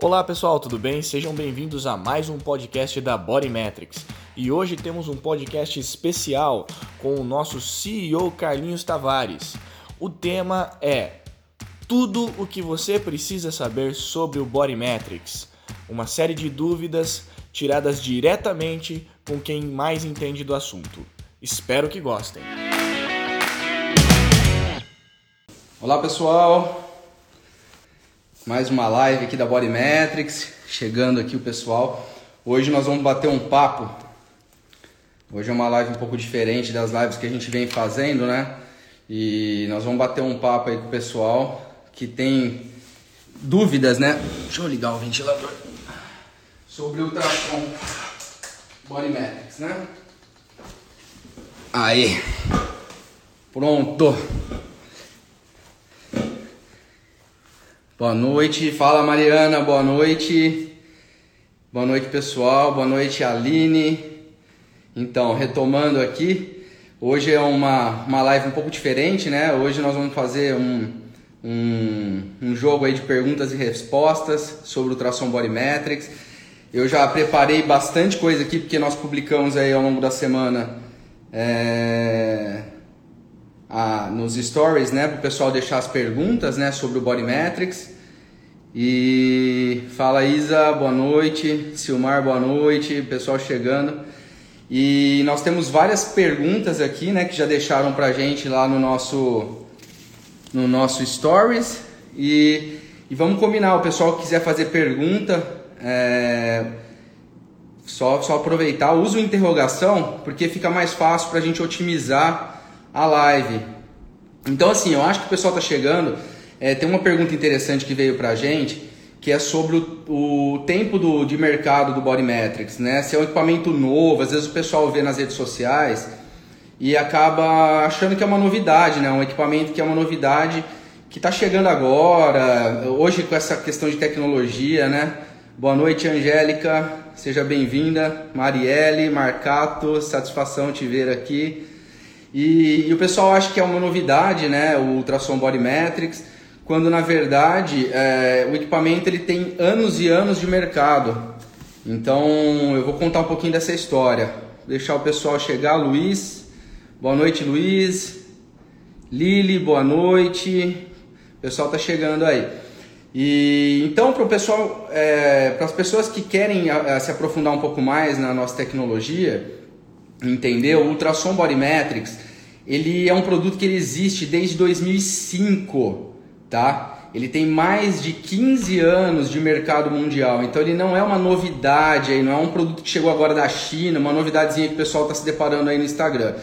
Olá pessoal, tudo bem? Sejam bem-vindos a mais um podcast da Body Metrics. E hoje temos um podcast especial com o nosso CEO Carlinhos Tavares. O tema é tudo o que você precisa saber sobre o Body Metrics. Uma série de dúvidas tiradas diretamente com quem mais entende do assunto. Espero que gostem. Olá pessoal, mais uma live aqui da Body Metrics, chegando aqui o pessoal. Hoje nós vamos bater um papo. Hoje é uma live um pouco diferente das lives que a gente vem fazendo, né? E nós vamos bater um papo aí com o pessoal que tem dúvidas, né? Deixa eu ligar o ventilador. Sobre o ultrassom Body Metrics, né? Aí. Pronto. Boa noite, fala Mariana, boa noite. Boa noite, pessoal. Boa noite, Aline. Então, retomando aqui, hoje é uma, uma live um pouco diferente, né? Hoje nós vamos fazer um, um, um jogo aí de perguntas e respostas sobre o Tração Body Metrics. Eu já preparei bastante coisa aqui, porque nós publicamos aí ao longo da semana é, a, nos stories, né, para o pessoal deixar as perguntas, né, sobre o Body Metrics. E fala Isa, boa noite, Silmar, boa noite, pessoal chegando. E nós temos várias perguntas aqui, né, que já deixaram pra gente lá no nosso no nosso stories e, e vamos combinar, o pessoal que quiser fazer pergunta, é, só, só aproveitar, usa o interrogação, porque fica mais fácil para a gente otimizar a live. Então, assim, eu acho que o pessoal está chegando. É, tem uma pergunta interessante que veio para a gente, que é sobre o, o tempo do, de mercado do Body Metrics, né? Se é um equipamento novo, às vezes o pessoal vê nas redes sociais e acaba achando que é uma novidade, né? Um equipamento que é uma novidade que está chegando agora, hoje com essa questão de tecnologia, né? Boa noite, Angélica, seja bem-vinda. Marielle, Marcato, satisfação te ver aqui. E, e, o pessoal acha que é uma novidade, né, o ultrassom body metrics, quando na verdade é, o equipamento ele tem anos e anos de mercado. Então eu vou contar um pouquinho dessa história. Deixar o pessoal chegar, Luiz. Boa noite, Luiz. Lili, boa noite. O pessoal tá chegando aí. E então para o pessoal, é, para as pessoas que querem a, a, se aprofundar um pouco mais na nossa tecnologia, entendeu? O ultrassom body metrics, ele é um produto que existe desde 2005, tá? Ele tem mais de 15 anos de mercado mundial, então ele não é uma novidade, aí, não é um produto que chegou agora da China, uma novidadezinha que o pessoal está se deparando aí no Instagram.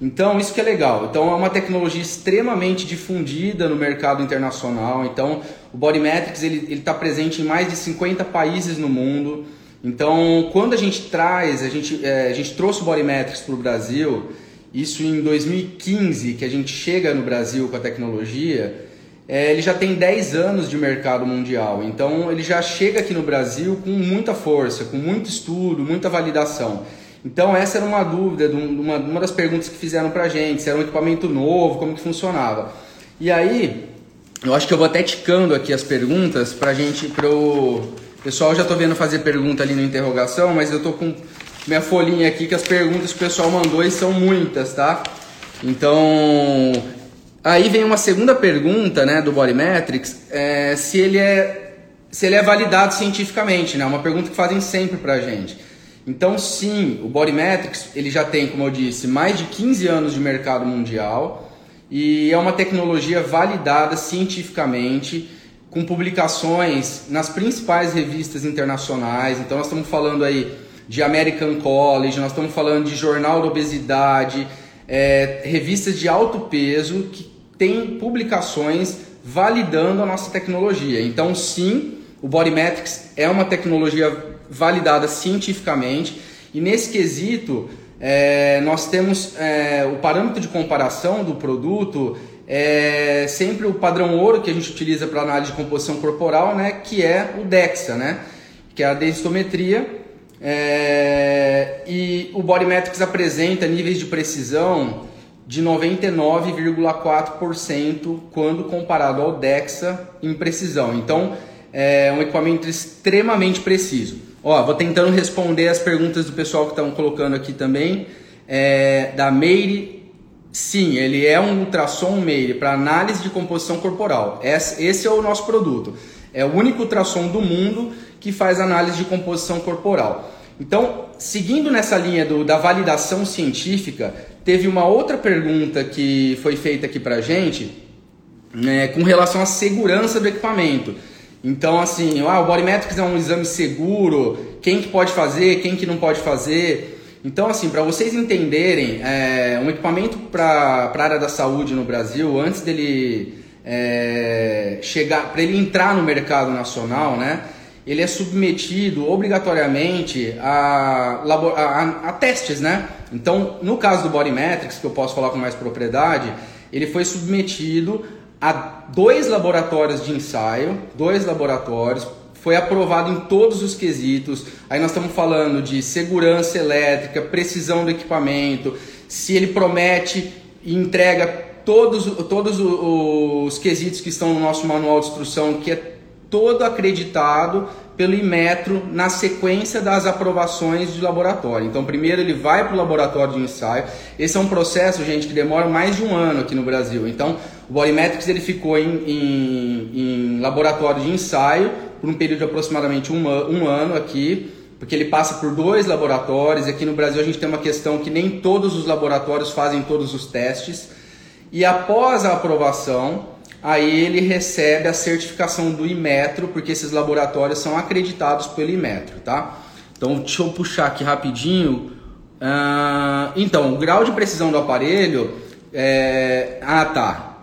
Então, isso que é legal. Então, é uma tecnologia extremamente difundida no mercado internacional. Então, o Bodymetrics ele está presente em mais de 50 países no mundo. Então, quando a gente traz, a gente, é, a gente trouxe o Bodymetrics para o Brasil, isso em 2015, que a gente chega no Brasil com a tecnologia, é, ele já tem 10 anos de mercado mundial. Então, ele já chega aqui no Brasil com muita força, com muito estudo, muita validação. Então essa era uma dúvida, uma, uma das perguntas que fizeram pra gente, se era um equipamento novo, como que funcionava. E aí, eu acho que eu vou até ticando aqui as perguntas pra gente, pro... Pessoal, já tô vendo fazer pergunta ali na interrogação, mas eu tô com minha folhinha aqui que as perguntas que o pessoal mandou e são muitas, tá? Então, aí vem uma segunda pergunta, né, do Bodymetrics, é, se ele é se ele é validado cientificamente, né? Uma pergunta que fazem sempre pra gente. Então, sim, o Bodymetrics ele já tem, como eu disse, mais de 15 anos de mercado mundial e é uma tecnologia validada cientificamente com publicações nas principais revistas internacionais. Então, nós estamos falando aí de American College, nós estamos falando de Jornal da Obesidade, é, revistas de alto peso que têm publicações validando a nossa tecnologia. Então, sim, o Bodymetrics é uma tecnologia validada cientificamente e nesse quesito é, nós temos é, o parâmetro de comparação do produto é sempre o padrão ouro que a gente utiliza para análise de composição corporal, né, que é o DEXA, né, que é a densitometria. É, e o Bodymetrics apresenta níveis de precisão de 99,4% quando comparado ao DEXA em precisão. Então, é um equipamento extremamente preciso. Ó, vou tentando responder as perguntas do pessoal que estão colocando aqui também. É, da Meire, sim, ele é um ultrassom Meire para análise de composição corporal. Esse é o nosso produto. É o único ultrassom do mundo que faz análise de composição corporal. Então, seguindo nessa linha do, da validação científica, teve uma outra pergunta que foi feita aqui para gente né, com relação à segurança do equipamento. Então, assim, ah, o Bodymetrics é um exame seguro, quem que pode fazer, quem que não pode fazer. Então, assim, para vocês entenderem, é, um equipamento para a área da saúde no Brasil, antes dele é, chegar, para ele entrar no mercado nacional, né, ele é submetido obrigatoriamente a, a, a, testes, né? Então, no caso do Bodymetrics, que eu posso falar com mais propriedade, ele foi submetido a dois laboratórios de ensaio, dois laboratórios, foi aprovado em todos os quesitos. Aí nós estamos falando de segurança elétrica, precisão do equipamento, se ele promete e entrega todos, todos os quesitos que estão no nosso manual de instrução, que é todo acreditado pelo Imetro na sequência das aprovações de laboratório. Então, primeiro ele vai para o laboratório de ensaio. Esse é um processo, gente, que demora mais de um ano aqui no Brasil. Então, o Bodymetrics ele ficou em, em, em laboratório de ensaio por um período de aproximadamente um, um ano aqui, porque ele passa por dois laboratórios. Aqui no Brasil a gente tem uma questão que nem todos os laboratórios fazem todos os testes. E após a aprovação, aí ele recebe a certificação do Imetro, porque esses laboratórios são acreditados pelo Imetro, tá? Então, deixa eu puxar aqui rapidinho. Uh, então, o grau de precisão do aparelho é... Ah, tá.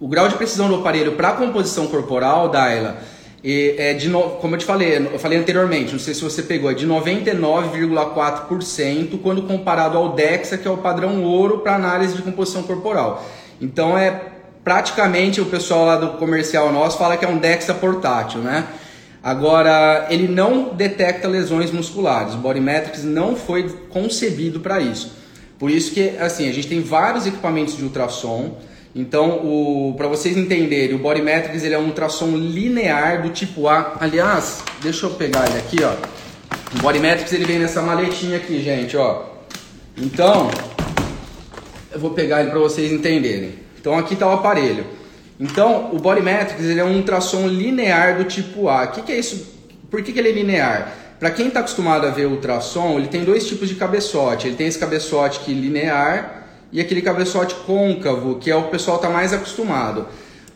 O grau de precisão do aparelho para a composição corporal, Daila, é de no... como eu te falei, eu falei anteriormente, não sei se você pegou, é de 99,4% quando comparado ao DEXA, que é o padrão ouro para análise de composição corporal. Então é praticamente o pessoal lá do comercial nosso fala que é um DEXA portátil, né? Agora, ele não detecta lesões musculares. O Bodymetrics não foi concebido para isso. Por isso que, assim, a gente tem vários equipamentos de ultrassom. Então, para vocês entenderem, o Bodymetrics ele é um ultrassom linear do tipo A. Aliás, deixa eu pegar ele aqui, ó. O Bodymetrics ele vem nessa maletinha aqui, gente, ó. Então, eu vou pegar ele para vocês entenderem. Então aqui está o aparelho. Então o Bodymetrics ele é um ultrassom linear do tipo A. O que, que é isso? Por que, que ele é linear? Para quem está acostumado a ver ultrassom, ele tem dois tipos de cabeçote. Ele tem esse cabeçote que linear e aquele cabeçote côncavo, que é o pessoal está mais acostumado.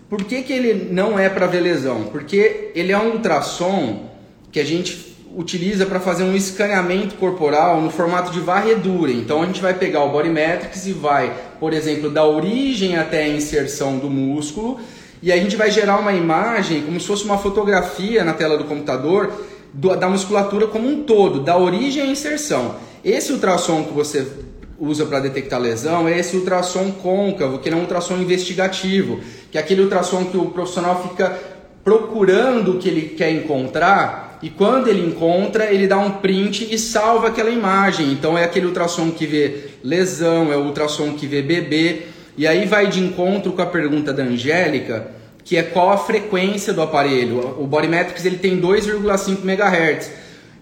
Por que, que ele não é para ver lesão? Porque ele é um ultrassom que a gente utiliza para fazer um escaneamento corporal no formato de varredura. Então a gente vai pegar o Bodymetrics e vai, por exemplo, da origem até a inserção do músculo, e a gente vai gerar uma imagem como se fosse uma fotografia na tela do computador do, da musculatura como um todo, da origem à inserção. Esse ultrassom que você usa para detectar lesão é esse ultrassom côncavo, que é um ultrassom investigativo, que é aquele ultrassom que o profissional fica procurando o que ele quer encontrar e quando ele encontra, ele dá um print e salva aquela imagem. Então é aquele ultrassom que vê lesão, é o ultrassom que vê bebê. E aí vai de encontro com a pergunta da Angélica, que é qual a frequência do aparelho. O Bodymetrics ele tem 2,5 MHz.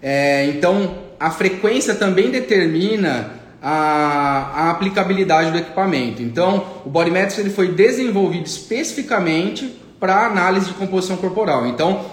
É, então a frequência também determina a, a, aplicabilidade do equipamento. Então o Bodymetrics ele foi desenvolvido especificamente para análise de composição corporal. Então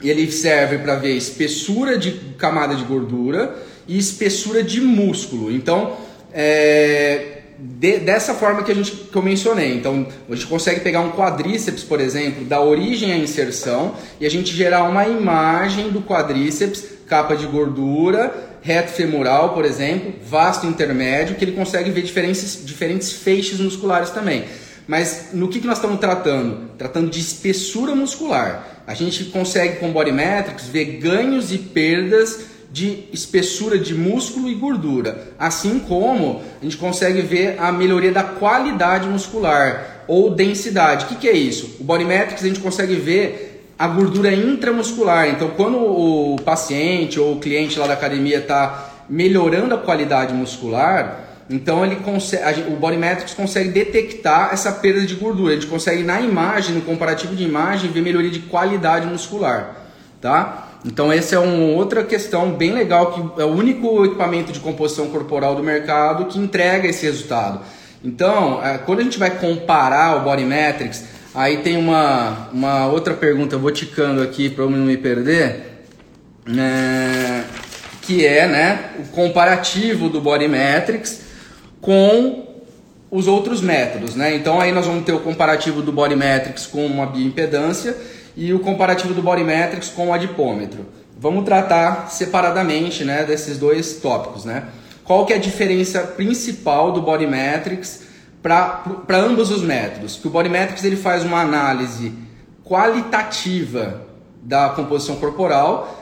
ele serve para ver espessura de camada de gordura e espessura de músculo. Então, é, de, dessa forma que a gente que eu mencionei. Então, a gente consegue pegar um quadríceps, por exemplo, da origem à inserção e a gente gerar uma imagem do quadríceps, capa de gordura, reto femoral, por exemplo, vasto intermédio, que ele consegue ver diferentes, diferentes feixes musculares também. Mas no que, que nós estamos tratando? Tratando de espessura muscular. A gente consegue com Body Metrics ver ganhos e perdas de espessura de músculo e gordura, assim como a gente consegue ver a melhoria da qualidade muscular ou densidade. O que, que é isso? O Body Metrics a gente consegue ver a gordura intramuscular. Então, quando o paciente ou o cliente lá da academia está melhorando a qualidade muscular, Então ele consegue, o Body Metrics consegue detectar essa perda de gordura. A gente consegue na imagem, no comparativo de imagem, ver melhoria de qualidade muscular, tá? Então essa é uma outra questão bem legal que é o único equipamento de composição corporal do mercado que entrega esse resultado. Então, é, quando a gente vai comparar o Body Metrics, aí tem uma, uma outra pergunta, eu vou ticando aqui para eu não me perder, é, que é né, o comparativo do Body Metrics com os outros métodos. Né? Então aí nós vamos ter o comparativo do Body Metrics com uma bioimpedância e o comparativo do Body Metrics com o adipômetro. Vamos tratar separadamente né, desses dois tópicos. Né? Qual que é a diferença principal do Body Metrics para ambos os métodos? Que o Body Metrics ele faz uma análise qualitativa da composição corporal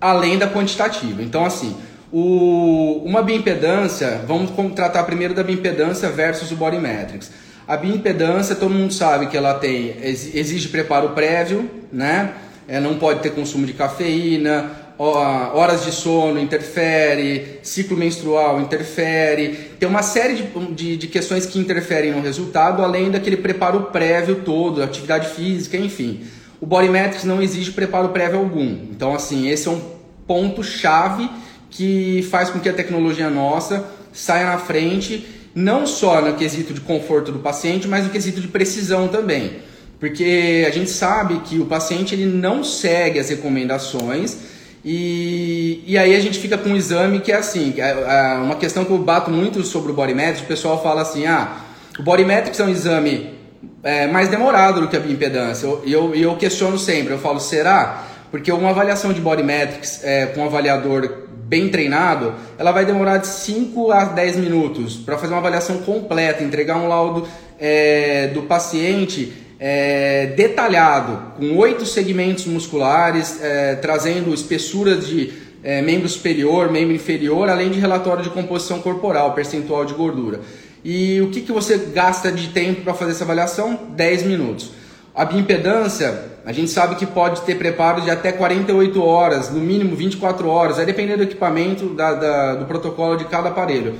além da quantitativa. Então, assim, o, uma bioimpedância, vamos tratar primeiro da bioimpedância versus o Body Metrics. A bioimpedância, todo mundo sabe que ela tem exige preparo prévio, né? É, não pode ter consumo de cafeína, horas de sono interfere, ciclo menstrual interfere, tem uma série de, de, de, questões que interferem no resultado, além daquele preparo prévio todo, atividade física, enfim. O Body Metrics não exige preparo prévio algum. Então, assim, esse é um ponto chave que faz com que a tecnologia nossa saia na frente não só no quesito de conforto do paciente, mas no quesito de precisão também. Porque a gente sabe que o paciente ele não segue as recomendações e, e aí a gente fica com um exame que é assim, é, é uma questão que eu bato muito sobre o Body Metrics, o pessoal fala assim, ah, o Body Metrics é um exame é, mais demorado do que a bioimpedância. E eu, eu, eu questiono sempre, eu falo, será? Porque uma avaliação de Body Metrics é, com um avaliador bem treinado, ela vai demorar de 5 a 10 minutos para fazer uma avaliação completa, entregar um laudo é, do paciente é, detalhado, com oito segmentos musculares, é, trazendo espessura de é, membro superior, membro inferior, além de relatório de composição corporal, percentual de gordura. E o que, que você gasta de tempo para fazer essa avaliação? 10 minutos. A bioimpedância, a gente sabe que pode ter preparo de até 48 horas, no mínimo 24 horas, vai depender do equipamento, da, da, do protocolo de cada aparelho.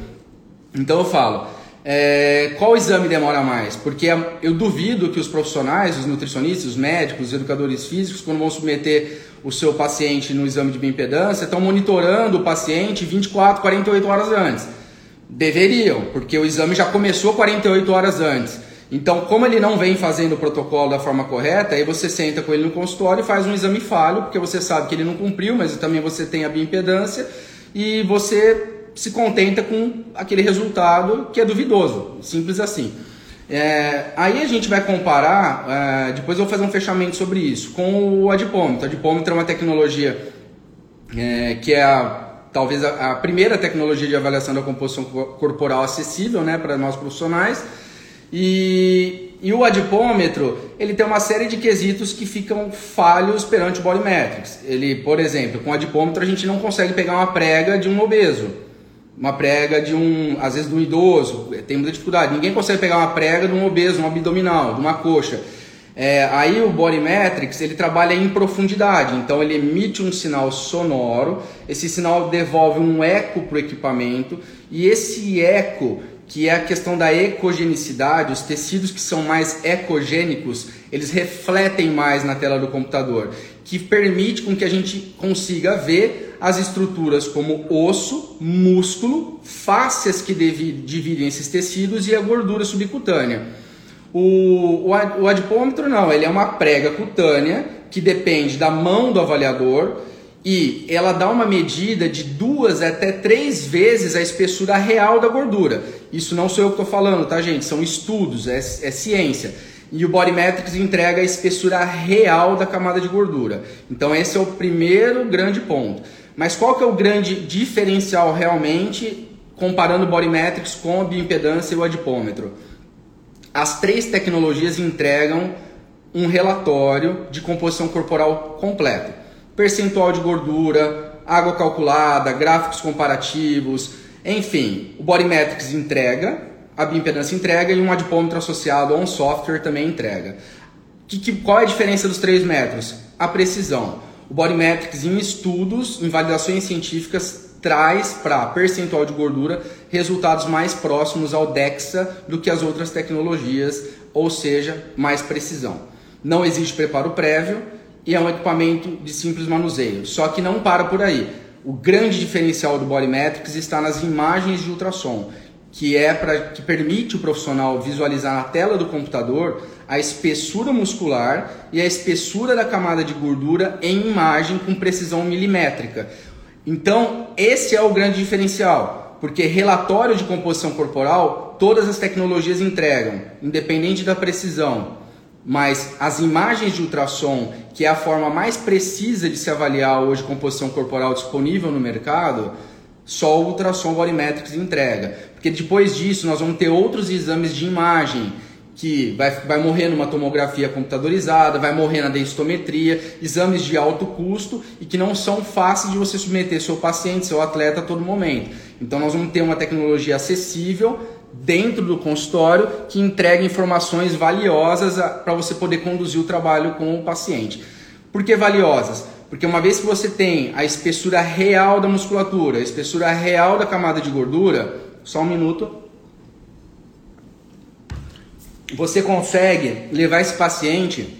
Então eu falo, é, qual exame demora mais? Porque eu duvido que os profissionais, os nutricionistas, os médicos, os educadores físicos, quando vão submeter o seu paciente no exame de bioimpedância, estão monitorando o paciente 24, 48 horas antes. Deveriam, porque o exame já começou 48 horas antes. Então, como ele não vem fazendo o protocolo da forma correta, aí você senta com ele no consultório e faz um exame falho, porque você sabe que ele não cumpriu, mas também você tem a bioimpedância e você se contenta com aquele resultado que é duvidoso, simples assim. É, aí a gente vai comparar, é, depois eu vou fazer um fechamento sobre isso, com o adipômetro. O adipômetro é uma tecnologia é, que é a, talvez a, a, primeira tecnologia de avaliação da composição corporal acessível né, para nós profissionais e, e o adipômetro, ele tem uma série de quesitos que ficam falhos perante o body metrics. Ele, por exemplo, com o adipômetro a gente não consegue pegar uma prega de um obeso, uma prega de um, às vezes de um idoso, tem muita dificuldade. Ninguém consegue pegar uma prega de um obeso, um abdominal, de uma coxa. É, aí o Body Metrics ele trabalha em profundidade, então ele emite um sinal sonoro, esse sinal devolve um eco para o equipamento e esse eco que é a questão da ecogenicidade, os tecidos que são mais ecogênicos, eles refletem mais na tela do computador, que permite com que a gente consiga ver as estruturas como osso, músculo, fáscias que dividem esses tecidos e a gordura subcutânea. O, o adipômetro não, ele é uma prega cutânea que depende da mão do avaliador, e ela dá uma medida de duas até três vezes a espessura real da gordura. Isso não sou eu que estou falando, tá, gente? São estudos, é, é ciência. E o Body Metrics entrega a espessura real da camada de gordura. Então esse é o primeiro grande ponto. Mas qual que é o grande diferencial realmente comparando o Body Metrics com a bioimpedância e o adipômetro? As três tecnologias entregam um relatório de composição corporal completo percentual de gordura, água calculada, gráficos comparativos, enfim, o Body Metrics entrega, a bioimpedância entrega e um adipômetro associado a um software também entrega. Que, que, qual é a diferença dos três métodos? A precisão. O Body Metrics em estudos, em validações científicas, traz para percentual de gordura resultados mais próximos ao DEXA do que as outras tecnologias, ou seja, mais precisão. Não existe preparo prévio e é um equipamento de simples manuseio. Só que não para por aí. O grande diferencial do Bodymetrics está nas imagens de ultrassom, que é para que permite o profissional visualizar na tela do computador a espessura muscular e a espessura da camada de gordura em imagem com precisão milimétrica. Então, esse é o grande diferencial, porque relatório de composição corporal todas as tecnologias entregam, independente da precisão. Mas as imagens de ultrassom, que é a forma mais precisa de se avaliar hoje composição corporal disponível no mercado, só o ultrassom Bodymetrics entrega. Porque depois disso nós vamos ter outros exames de imagem que vai, vai morrer numa tomografia computadorizada, vai morrer na densitometria, exames de alto custo e que não são fáceis de você submeter seu paciente, seu atleta a todo momento. Então nós vamos ter uma tecnologia acessível dentro do consultório que entrega informações valiosas para você poder conduzir o trabalho com o paciente. Por que valiosas? Porque uma vez que você tem a espessura real da musculatura, a espessura real da camada de gordura, só um minuto, você consegue levar esse paciente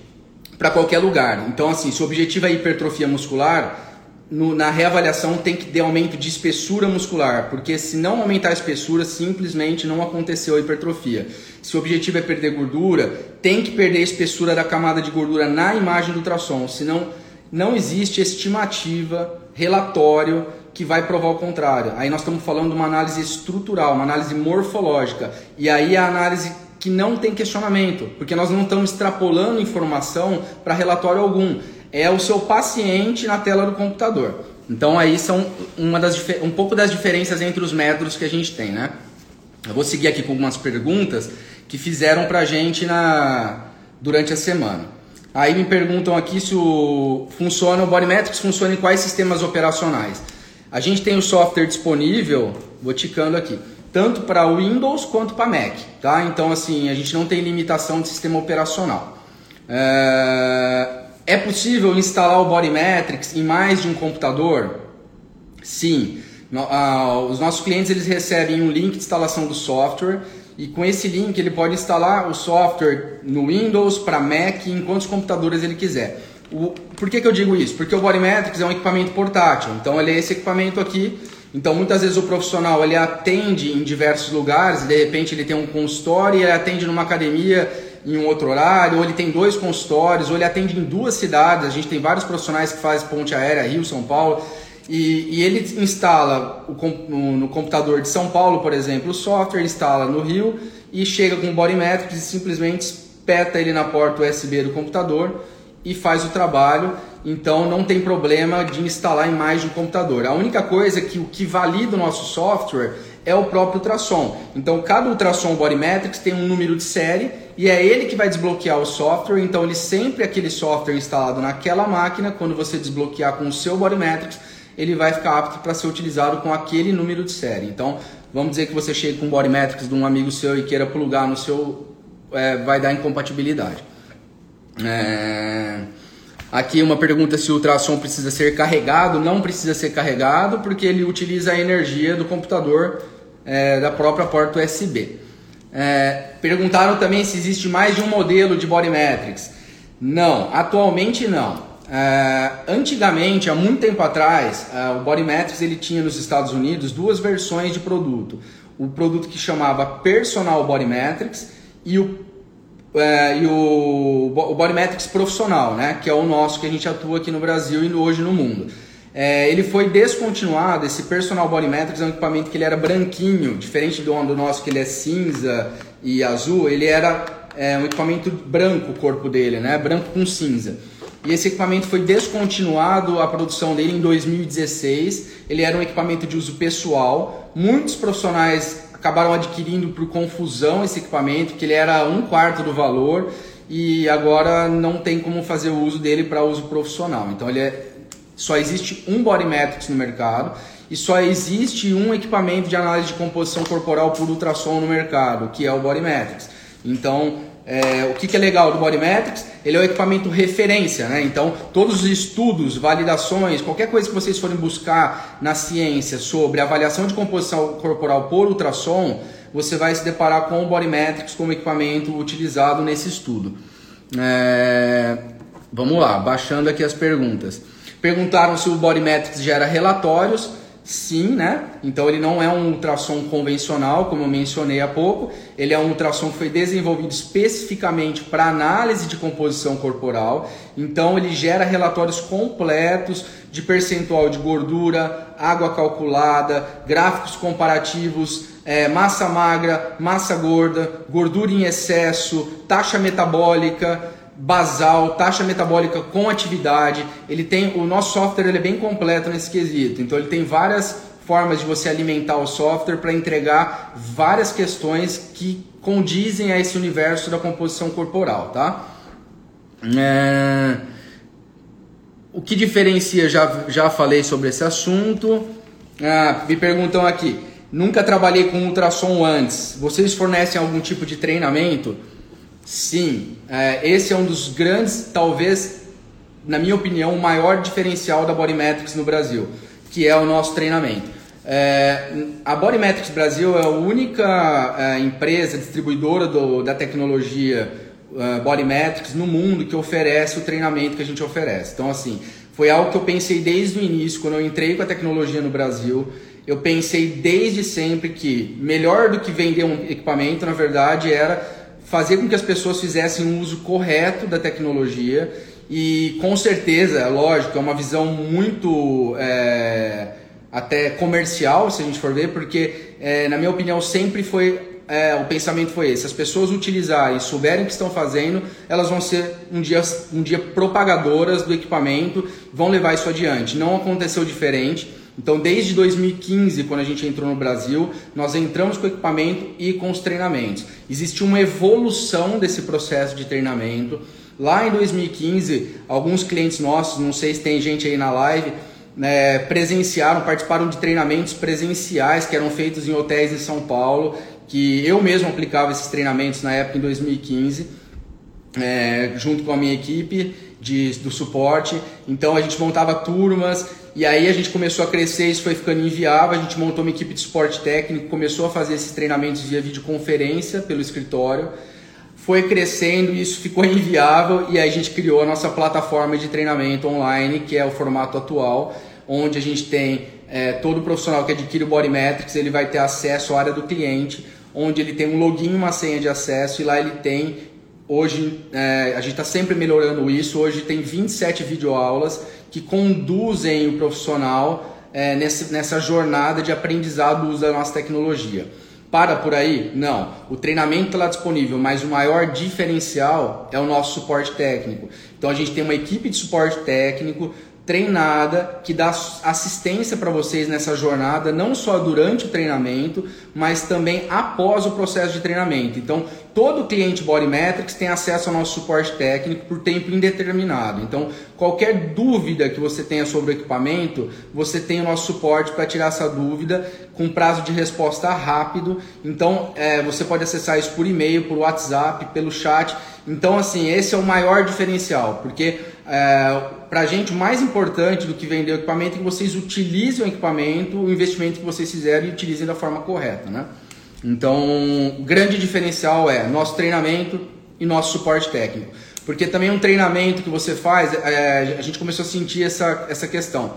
para qualquer lugar. Então, assim, se o objetivo é hipertrofia muscular, no, na reavaliação tem que ter aumento de espessura muscular, porque se não aumentar a espessura, simplesmente não aconteceu a hipertrofia. Se o objetivo é perder gordura, tem que perder a espessura da camada de gordura na imagem do ultrassom, senão não existe estimativa, relatório que vai provar o contrário. Aí nós estamos falando de uma análise estrutural, uma análise morfológica, e aí a análise que não tem questionamento, porque nós não estamos extrapolando informação para relatório algum. É o seu paciente na tela do computador. Então aí são uma das, um pouco das diferenças entre os métodos que a gente tem, né? Eu vou seguir aqui com algumas perguntas que fizeram para a gente na, durante a semana. Aí me perguntam aqui se o funciona o Bodymetrics funciona em quais sistemas operacionais. A gente tem o software disponível, vou ticando aqui tanto para Windows quanto para Mac, tá? Então assim a gente não tem limitação de sistema operacional. É, é possível instalar o Bodymetrics em mais de um computador? Sim. Os nossos clientes eles recebem um link de instalação do software e com esse link ele pode instalar o software no Windows, para Mac, em quantos computadores ele quiser. O, por que, que eu digo isso? Porque o Bodymetrics é um equipamento portátil, então ele é esse equipamento aqui então, muitas vezes o profissional ele atende em diversos lugares, de repente ele tem um consultório e ele atende numa academia em um outro horário, ou ele tem dois consultórios, ou ele atende em duas cidades. A gente tem vários profissionais que fazem ponte aérea, Rio, São Paulo, e, e ele instala o, no computador de São Paulo, por exemplo, o software, instala no Rio e chega com o Bodymetrics e simplesmente espeta ele na porta USB do computador e faz o trabalho então não tem problema de instalar em mais de um computador. A única coisa é que o que valida o nosso software é o próprio ultrassom. Então cada ultrassom Bodymetrics tem um número de série e é ele que vai desbloquear o software. Então ele sempre aquele software instalado naquela máquina, quando você desbloquear com o seu Bodymetrics, ele vai ficar apto para ser utilizado com aquele número de série. Então vamos dizer que você chega com o Bodymetrics de um amigo seu e queira plugar no seu, é, vai dar incompatibilidade. É... Aqui uma pergunta se o ultrassom precisa ser carregado. Não precisa ser carregado porque ele utiliza a energia do computador é, da própria porta USB. É, perguntaram também se existe mais de um modelo de Bodymetrics. Não, atualmente não. É, antigamente, há muito tempo atrás, é, o Bodymetrics ele tinha nos Estados Unidos duas versões de produto. O produto que chamava Personal Bodymetrics e o é, e o, o Bodymetrics profissional, né, que é o nosso que a gente atua aqui no Brasil e hoje no mundo. É, ele foi descontinuado, esse Personal Bodymetrics é um equipamento que ele era branquinho, diferente do, do nosso que ele é cinza e azul, ele era é, um equipamento branco o corpo dele, né, branco com cinza. E esse equipamento foi descontinuado a produção dele em 2016. Ele era um equipamento de uso pessoal. Muitos profissionais acabaram adquirindo por confusão esse equipamento, que ele era um quarto do valor e agora não tem como fazer o uso dele para uso profissional. Então ele é, só existe um Bodymetrics no mercado e só existe um equipamento de análise de composição corporal por ultrassom no mercado, que é o Bodymetrics. Então, é, o que, que, é legal do Bodymetrics? Ele é o equipamento referência, né? Então, todos os estudos, validações, qualquer coisa que vocês forem buscar na ciência sobre avaliação de composição corporal por ultrassom, você vai se deparar com o Bodymetrics como equipamento utilizado nesse estudo. É, vamos lá, baixando aqui as perguntas. Perguntaram se o Bodymetrics gera relatórios. Sim, né? Então ele não é um ultrassom convencional, como eu mencionei há pouco. Ele é um ultrassom que foi desenvolvido especificamente para análise de composição corporal. Então ele gera relatórios completos de percentual de gordura, água calculada, gráficos comparativos, é, massa magra, massa gorda, gordura em excesso, taxa metabólica basal, taxa metabólica com atividade. Ele tem o nosso software ele é bem completo nesse quesito. Então ele tem várias formas de você alimentar o software para entregar várias questões que condizem a esse universo da composição corporal, tá? É... O que diferencia, já, já falei sobre esse assunto. Ah, me perguntam aqui, nunca trabalhei com ultrassom antes. Vocês fornecem algum tipo de treinamento? Sim, é, esse é um dos grandes, talvez, na minha opinião, o maior diferencial da Bodymetrics no Brasil, que é o nosso treinamento. É, a Bodymetrics Brasil é a única é, empresa distribuidora do, da tecnologia é, Bodymetrics no mundo que oferece o treinamento que a gente oferece. Então, assim, foi algo que eu pensei desde o início, quando eu entrei com a tecnologia no Brasil. Eu pensei desde sempre que melhor do que vender um equipamento, na verdade, era fazer com que as pessoas fizessem um uso correto da tecnologia e com certeza, é lógico, é uma visão muito é, até comercial, se a gente for ver, porque é, na minha opinião sempre foi é, o pensamento foi esse: as pessoas utilizarem, souberem o que estão fazendo, elas vão ser um dia, um dia propagadoras do equipamento, vão levar isso adiante. Não aconteceu diferente. Então, desde 2015, quando a gente entrou no Brasil, nós entramos com o equipamento e com os treinamentos. Existe uma evolução desse processo de treinamento. Lá em 2015, alguns clientes nossos, não sei se tem gente aí na live, né, presenciaram, participaram de treinamentos presenciais que eram feitos em hotéis em São Paulo, que eu mesmo aplicava esses treinamentos na época em 2015, é, junto com a minha equipe de, do suporte. Então a gente montava turmas e aí a gente começou a crescer, isso foi ficando inviável. A gente montou uma equipe de suporte técnico, começou a fazer esses treinamentos via videoconferência pelo escritório. Foi crescendo, isso ficou inviável e aí a gente criou a nossa plataforma de treinamento online, que é o formato atual, onde a gente tem é, todo profissional que adquire o Bodymetrics, ele vai ter acesso à área do cliente, onde ele tem um login, uma senha de acesso e lá ele tem Hoje é, a gente está sempre melhorando isso. Hoje tem 27 videoaulas que conduzem o profissional é, nessa, nessa jornada de aprendizado do uso da nossa tecnologia. Para por aí? Não. O treinamento está lá disponível, mas o maior diferencial é o nosso suporte técnico. Então a gente tem uma equipe de suporte técnico treinada que dá assistência para vocês nessa jornada, não só durante o treinamento, mas também após o processo de treinamento. Então, todo cliente Bodymetrics tem acesso ao nosso suporte técnico por tempo indeterminado. Então, qualquer dúvida que você tenha sobre o equipamento, você tem o nosso suporte para tirar essa dúvida com prazo de resposta rápido. Então, é, você pode acessar isso por e-mail, por WhatsApp, pelo chat. Então, assim, esse é o maior diferencial, porque é, para a gente o mais importante do que vender o equipamento é que vocês utilizem o equipamento, o investimento que vocês fizeram e utilizem da forma correta, né? Então, o grande diferencial é nosso treinamento e nosso suporte técnico. Porque também um treinamento que você faz, é, a gente começou a sentir essa, essa questão.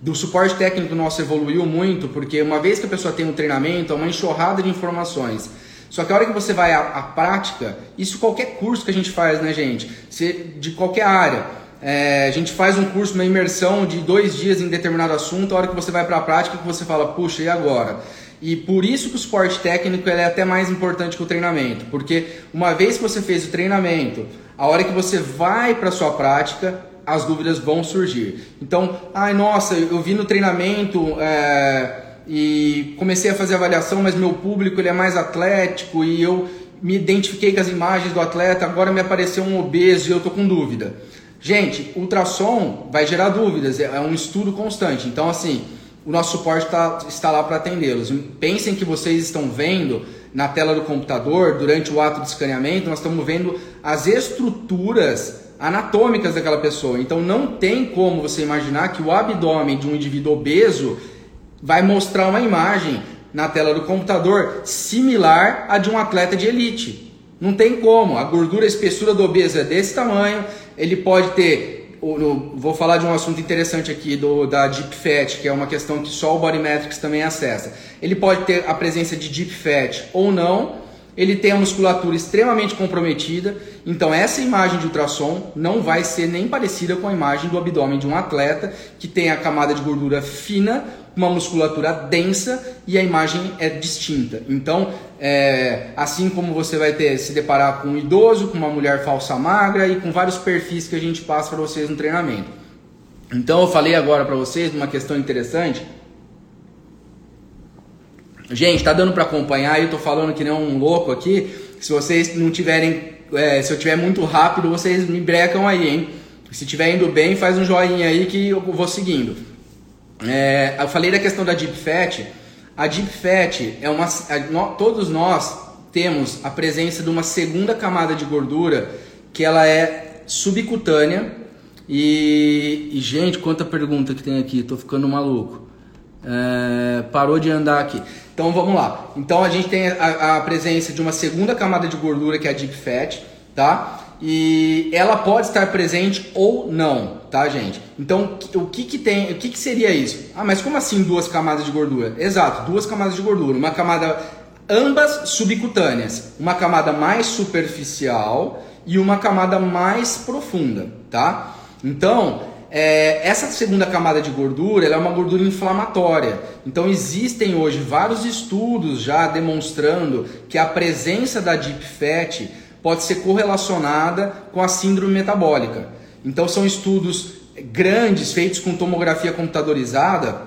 Do suporte técnico nosso evoluiu muito, porque uma vez que a pessoa tem um treinamento, é uma enxurrada de informações. Só que a hora que você vai à, à prática, isso qualquer curso que a gente faz, né, gente? Se, de qualquer área é, a gente faz um curso, uma imersão de dois dias em determinado assunto, a hora que você vai para a prática que você fala, puxa, e agora? E por isso que o suporte técnico é até mais importante que o treinamento, porque uma vez que você fez o treinamento, a hora que você vai para a sua prática, as dúvidas vão surgir. Então, ai nossa, eu vi no treinamento é, e comecei a fazer avaliação, mas meu público ele é mais atlético e eu me identifiquei com as imagens do atleta, agora me apareceu um obeso e eu tô com dúvida. Gente, ultrassom vai gerar dúvidas, é um estudo constante. Então, assim, o nosso suporte tá, está lá para atendê-los. Pensem que vocês estão vendo na tela do computador, durante o ato de escaneamento, nós estamos vendo as estruturas anatômicas daquela pessoa. Então não tem como você imaginar que o abdômen de um indivíduo obeso vai mostrar uma imagem na tela do computador similar à de um atleta de elite. Não tem como. A gordura, a espessura do obeso é desse tamanho. Ele pode ter. Vou falar de um assunto interessante aqui do, da Deep Fat, que é uma questão que só o Bodymetrics também acessa. Ele pode ter a presença de Deep Fat ou não, ele tem a musculatura extremamente comprometida, então essa imagem de ultrassom não vai ser nem parecida com a imagem do abdômen de um atleta que tem a camada de gordura fina, uma musculatura densa e a imagem é distinta. Então, é, assim como você vai ter se deparar com um idoso, com uma mulher falsa magra e com vários perfis que a gente passa para vocês no treinamento. Então, eu falei agora para vocês uma questão interessante Gente, tá dando para acompanhar? Eu tô falando que nem um louco aqui. Se vocês não tiverem, é, se eu tiver muito rápido, vocês me brecam aí, hein? Se tiver indo bem, faz um joinha aí que eu vou seguindo. É, eu falei da questão da deep fat. A deep fat é uma, todos nós temos a presença de uma segunda camada de gordura que ela é subcutânea e, e gente, quanta pergunta que tem aqui, tô ficando maluco. É, parou de andar aqui. Então vamos lá. Então a gente tem a, a, presença de uma segunda camada de gordura que é a deep fat, tá? E ela pode estar presente ou não, tá, gente? Então o que que tem? O que que seria isso? Ah, mas como assim duas camadas de gordura? Exato, duas camadas de gordura. Uma camada ambas subcutâneas, uma camada mais superficial e uma camada mais profunda, tá? Então é, essa segunda camada de gordura é uma gordura inflamatória. Então existem hoje vários estudos já demonstrando que a presença da deep fat pode ser correlacionada com a síndrome metabólica. Então são estudos grandes feitos com tomografia computadorizada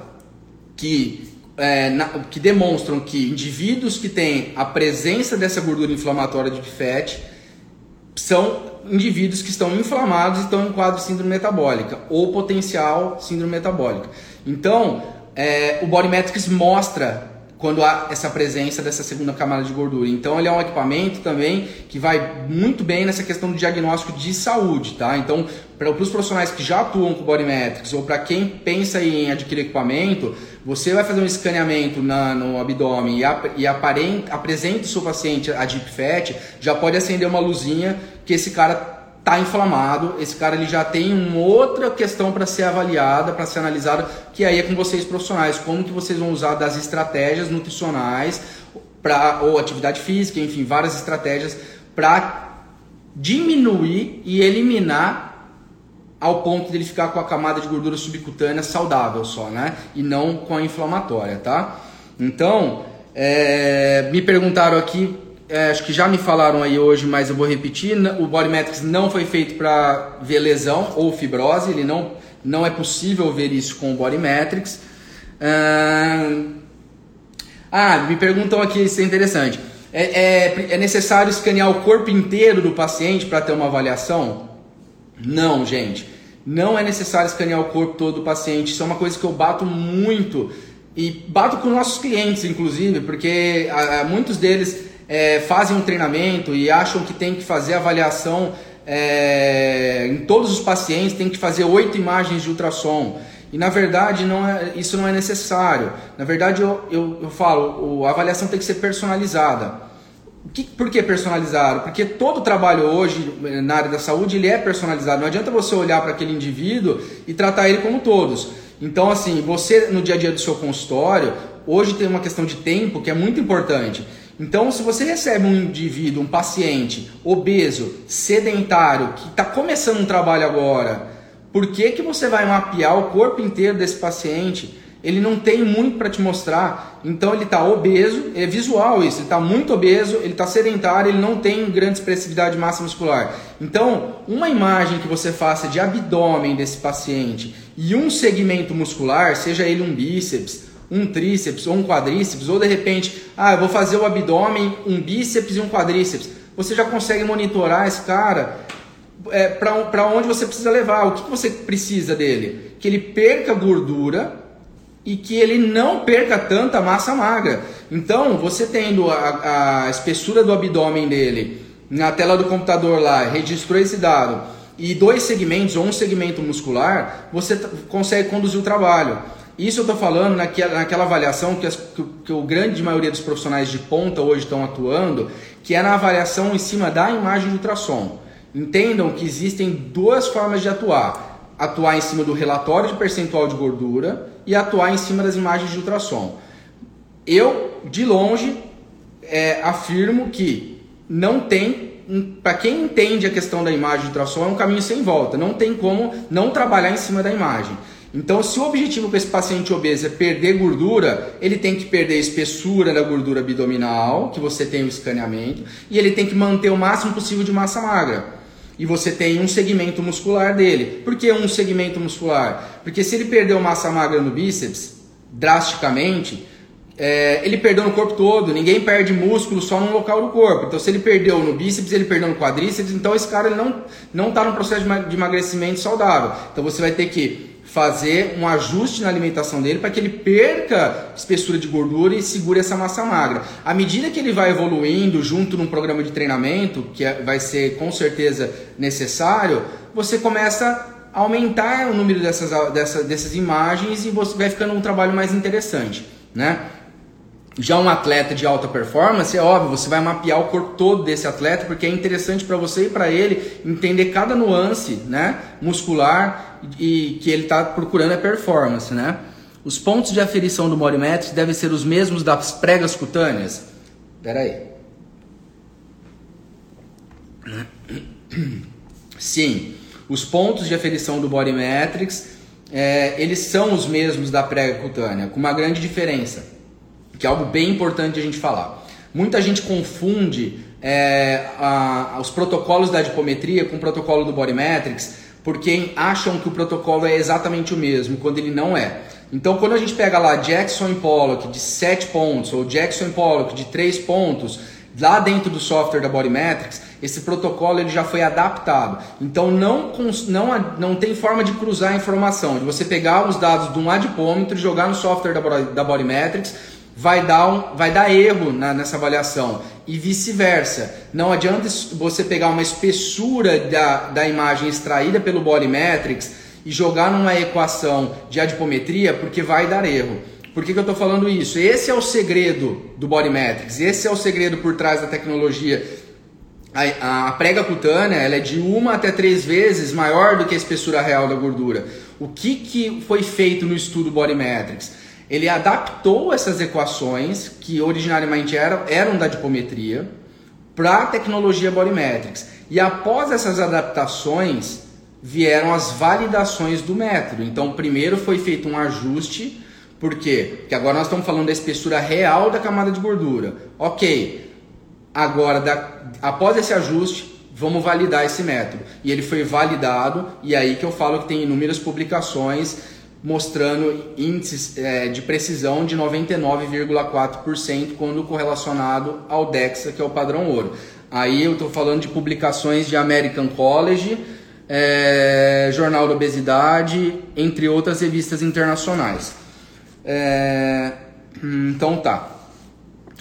que, é, na, que demonstram que indivíduos que têm a presença dessa gordura inflamatória deep fat são indivíduos que estão inflamados e estão em quadro de síndrome metabólica ou potencial síndrome metabólica. Então, é, o Bodymetrics mostra quando há essa presença dessa segunda camada de gordura. Então ele é um equipamento também que vai muito bem nessa questão do diagnóstico de saúde, tá? Então, para os profissionais que já atuam com Bodymetrics ou para quem pensa em adquirir equipamento, você vai fazer um escaneamento na, no abdômen e, ap, e aparente, apresenta o seu paciente a deep fat, já pode acender uma luzinha que esse cara está inflamado, esse cara ele já tem uma outra questão para ser avaliada, para ser analisada, que aí é com vocês profissionais, como que vocês vão usar das estratégias nutricionais para ou atividade física, enfim, várias estratégias para diminuir e eliminar ao ponto de ele ficar com a camada de gordura subcutânea saudável só, né? E não com a inflamatória, tá? Então, é, me perguntaram aqui é, acho que já me falaram aí hoje, mas eu vou repetir, o Bodymetrics não foi feito para ver lesão ou fibrose, ele não, não é possível ver isso com o Bodymetrics. Ah, me perguntam aqui, isso é interessante. É, é, é necessário escanear o corpo inteiro do paciente para ter uma avaliação? Não, gente. Não é necessário escanear o corpo todo do paciente. Isso é uma coisa que eu bato muito e bato com nossos clientes, inclusive, porque a, a, muitos deles é, fazem um treinamento e acham que tem que fazer avaliação é, em todos os pacientes, tem que fazer oito imagens de ultrassom. E na verdade não é, isso não é necessário. Na verdade eu, eu, eu falo, a avaliação tem que ser personalizada. Que, por que personalizado? Porque todo trabalho hoje na área da saúde ele é personalizado. Não adianta você olhar para aquele indivíduo e tratar ele como todos. Então, assim, você no dia a dia do seu consultório, hoje tem uma questão de tempo que é muito importante. Então, se você recebe um indivíduo, um paciente obeso, sedentário, que está começando um trabalho agora, por que, que você vai mapear o corpo inteiro desse paciente? Ele não tem muito para te mostrar, então ele está obeso, é visual isso, ele está muito obeso, ele está sedentário, ele não tem grande expressividade de massa muscular. Então, uma imagem que você faça de abdômen desse paciente e um segmento muscular, seja ele um bíceps, um tríceps ou um quadríceps, ou de repente, ah, eu vou fazer o abdômen, um bíceps e um quadríceps. Você já consegue monitorar esse cara é, para onde você precisa levar. O que, você precisa dele? Que ele perca gordura e que ele não perca tanta massa magra. Então, você tendo a, a espessura do abdômen dele na tela do computador lá, registrou esse dado e dois segmentos ou um segmento muscular, você consegue conduzir o trabalho. Isso eu estou falando naquela, naquela avaliação que, as, que, que a grande maioria dos profissionais de ponta hoje estão atuando, que é na avaliação em cima da imagem de ultrassom. Entendam que existem duas formas de atuar: atuar em cima do relatório de percentual de gordura e atuar em cima das imagens de ultrassom. Eu, de longe, é, afirmo que não tem para quem entende a questão da imagem de ultrassom, é um caminho sem volta. Não tem como não trabalhar em cima da imagem. Então, se o objetivo para esse paciente obeso é perder gordura, ele tem que perder a espessura da gordura abdominal, que você tem o escaneamento, e ele tem que manter o máximo possível de massa magra. E você tem um segmento muscular dele. Por que um segmento muscular? Porque se ele perdeu massa magra no bíceps, drasticamente, é, ele perdeu no corpo todo. Ninguém perde músculo só num local do corpo. Então, se ele perdeu no bíceps, ele perdeu no quadríceps, então esse cara ele não está no processo de emagrecimento saudável. Então, você vai ter que fazer um ajuste na alimentação dele para que ele perca espessura de gordura e segure essa massa magra. À medida que ele vai evoluindo junto num programa de treinamento, que é, vai ser com certeza necessário, você começa a aumentar o número dessas, dessas, dessas imagens e você vai ficando um trabalho mais interessante, né? Já um atleta de alta performance, é óbvio, você vai mapear o corpo todo desse atleta, porque é interessante para você e para ele entender cada nuance né, muscular e que ele está procurando a performance. Né? Os pontos de aferição do Morimetrics devem ser os mesmos das pregas cutâneas? Espera aí. Sim, os pontos de aferição do Body Metrics, é, eles são os mesmos da prega cutânea, com uma grande diferença que é algo bem importante a gente falar. Muita gente confunde é, a, os protocolos da adipometria com o protocolo do Bodymetrics, porque acham que o protocolo é exatamente o mesmo, quando ele não é. Então, quando a gente pega lá Jackson Pollock de 7 pontos, ou Jackson Pollock de 3 pontos, lá dentro do software da Bodymetrics, esse protocolo ele já foi adaptado. Então, não, não, não tem forma de cruzar a informação, de você pegar os dados de um adipômetro e jogar no software da, da Bodymetrics vai dar, um, vai dar erro na, nessa avaliação e vice-versa. Não adianta você pegar uma espessura da, da imagem extraída pelo Bodymetrics e jogar numa equação de adipometria porque vai dar erro. Por que, que eu estou falando isso? Esse é o segredo do Bodymetrics, esse é o segredo por trás da tecnologia. A, a prega cutânea ela é de uma até três vezes maior do que a espessura real da gordura. O que, que foi feito no estudo Bodymetrics? Ele adaptou essas equações, que originariamente eram, eram da dipometria, para a tecnologia Bodymetrics. E após essas adaptações, vieram as validações do método. Então, primeiro foi feito um ajuste, por quê? Porque agora nós estamos falando da espessura real da camada de gordura. Ok, agora, da, após esse ajuste, vamos validar esse método. E ele foi validado, e aí que eu falo que tem inúmeras publicações mostrando índices é, de precisão de 99,4% quando correlacionado ao DEXA, que é o padrão ouro. Aí eu estou falando de publicações de American College, é, Jornal da Obesidade, entre outras revistas internacionais. É, então tá.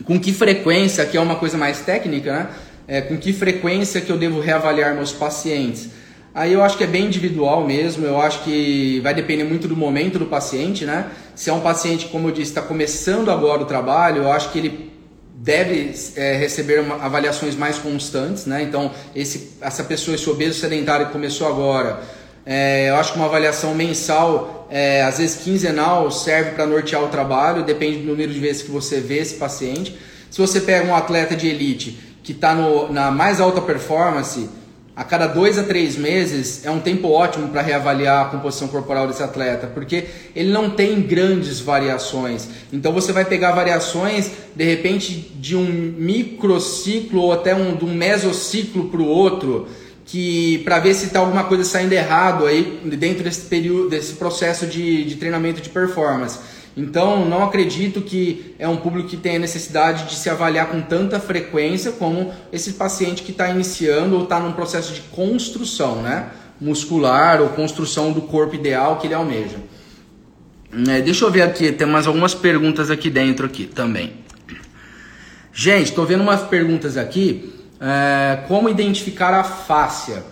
Com que frequência, que é uma coisa mais técnica, né? É, com que frequência que eu devo reavaliar meus pacientes? Aí eu acho que é bem individual mesmo, eu acho que vai depender muito do momento do paciente, né? Se é um paciente, como eu disse, está começando agora o trabalho, eu acho que ele deve é, receber uma, avaliações mais constantes, né? Então, esse, essa pessoa, esse obeso sedentário que começou agora, é, eu acho que uma avaliação mensal, é, às vezes quinzenal, serve para nortear o trabalho, depende do número de vezes que você vê esse paciente. Se você pega um atleta de elite que está na mais alta performance, a cada dois a três meses é um tempo ótimo para reavaliar a composição corporal desse atleta, porque ele não tem grandes variações. Então você vai pegar variações de repente de um microciclo ou até um, de um mesociclo para o outro, que para ver se está alguma coisa saindo errado aí dentro desse período, desse processo de, de treinamento de performance. Então, não acredito que é um público que tenha necessidade de se avaliar com tanta frequência como esse paciente que está iniciando ou está num processo de construção né? muscular ou construção do corpo ideal que ele almeja. É, deixa eu ver aqui, tem mais algumas perguntas aqui dentro aqui também. Gente, estou vendo umas perguntas aqui. É, como identificar a fáscia?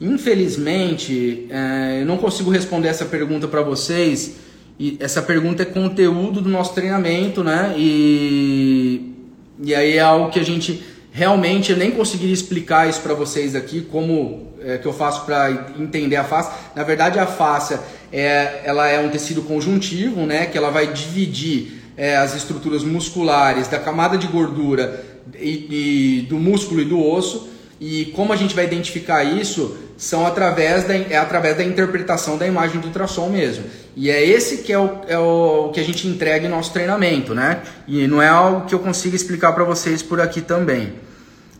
Infelizmente, é, eu não consigo responder essa pergunta para vocês. E essa pergunta é conteúdo do nosso treinamento, né? E, e aí é algo que a gente realmente eu nem conseguiria explicar isso para vocês aqui, como é, que eu faço para entender a face. Na verdade, a face é, ela é um tecido conjuntivo, né? Que ela vai dividir é, as estruturas musculares da camada de gordura e, e, do músculo e do osso. E como a gente vai identificar isso são através da, é através da interpretação da imagem do ultrassom mesmo. E é esse que é o, é o que a gente entrega em nosso treinamento, né? E não é algo que eu consiga explicar para vocês por aqui também.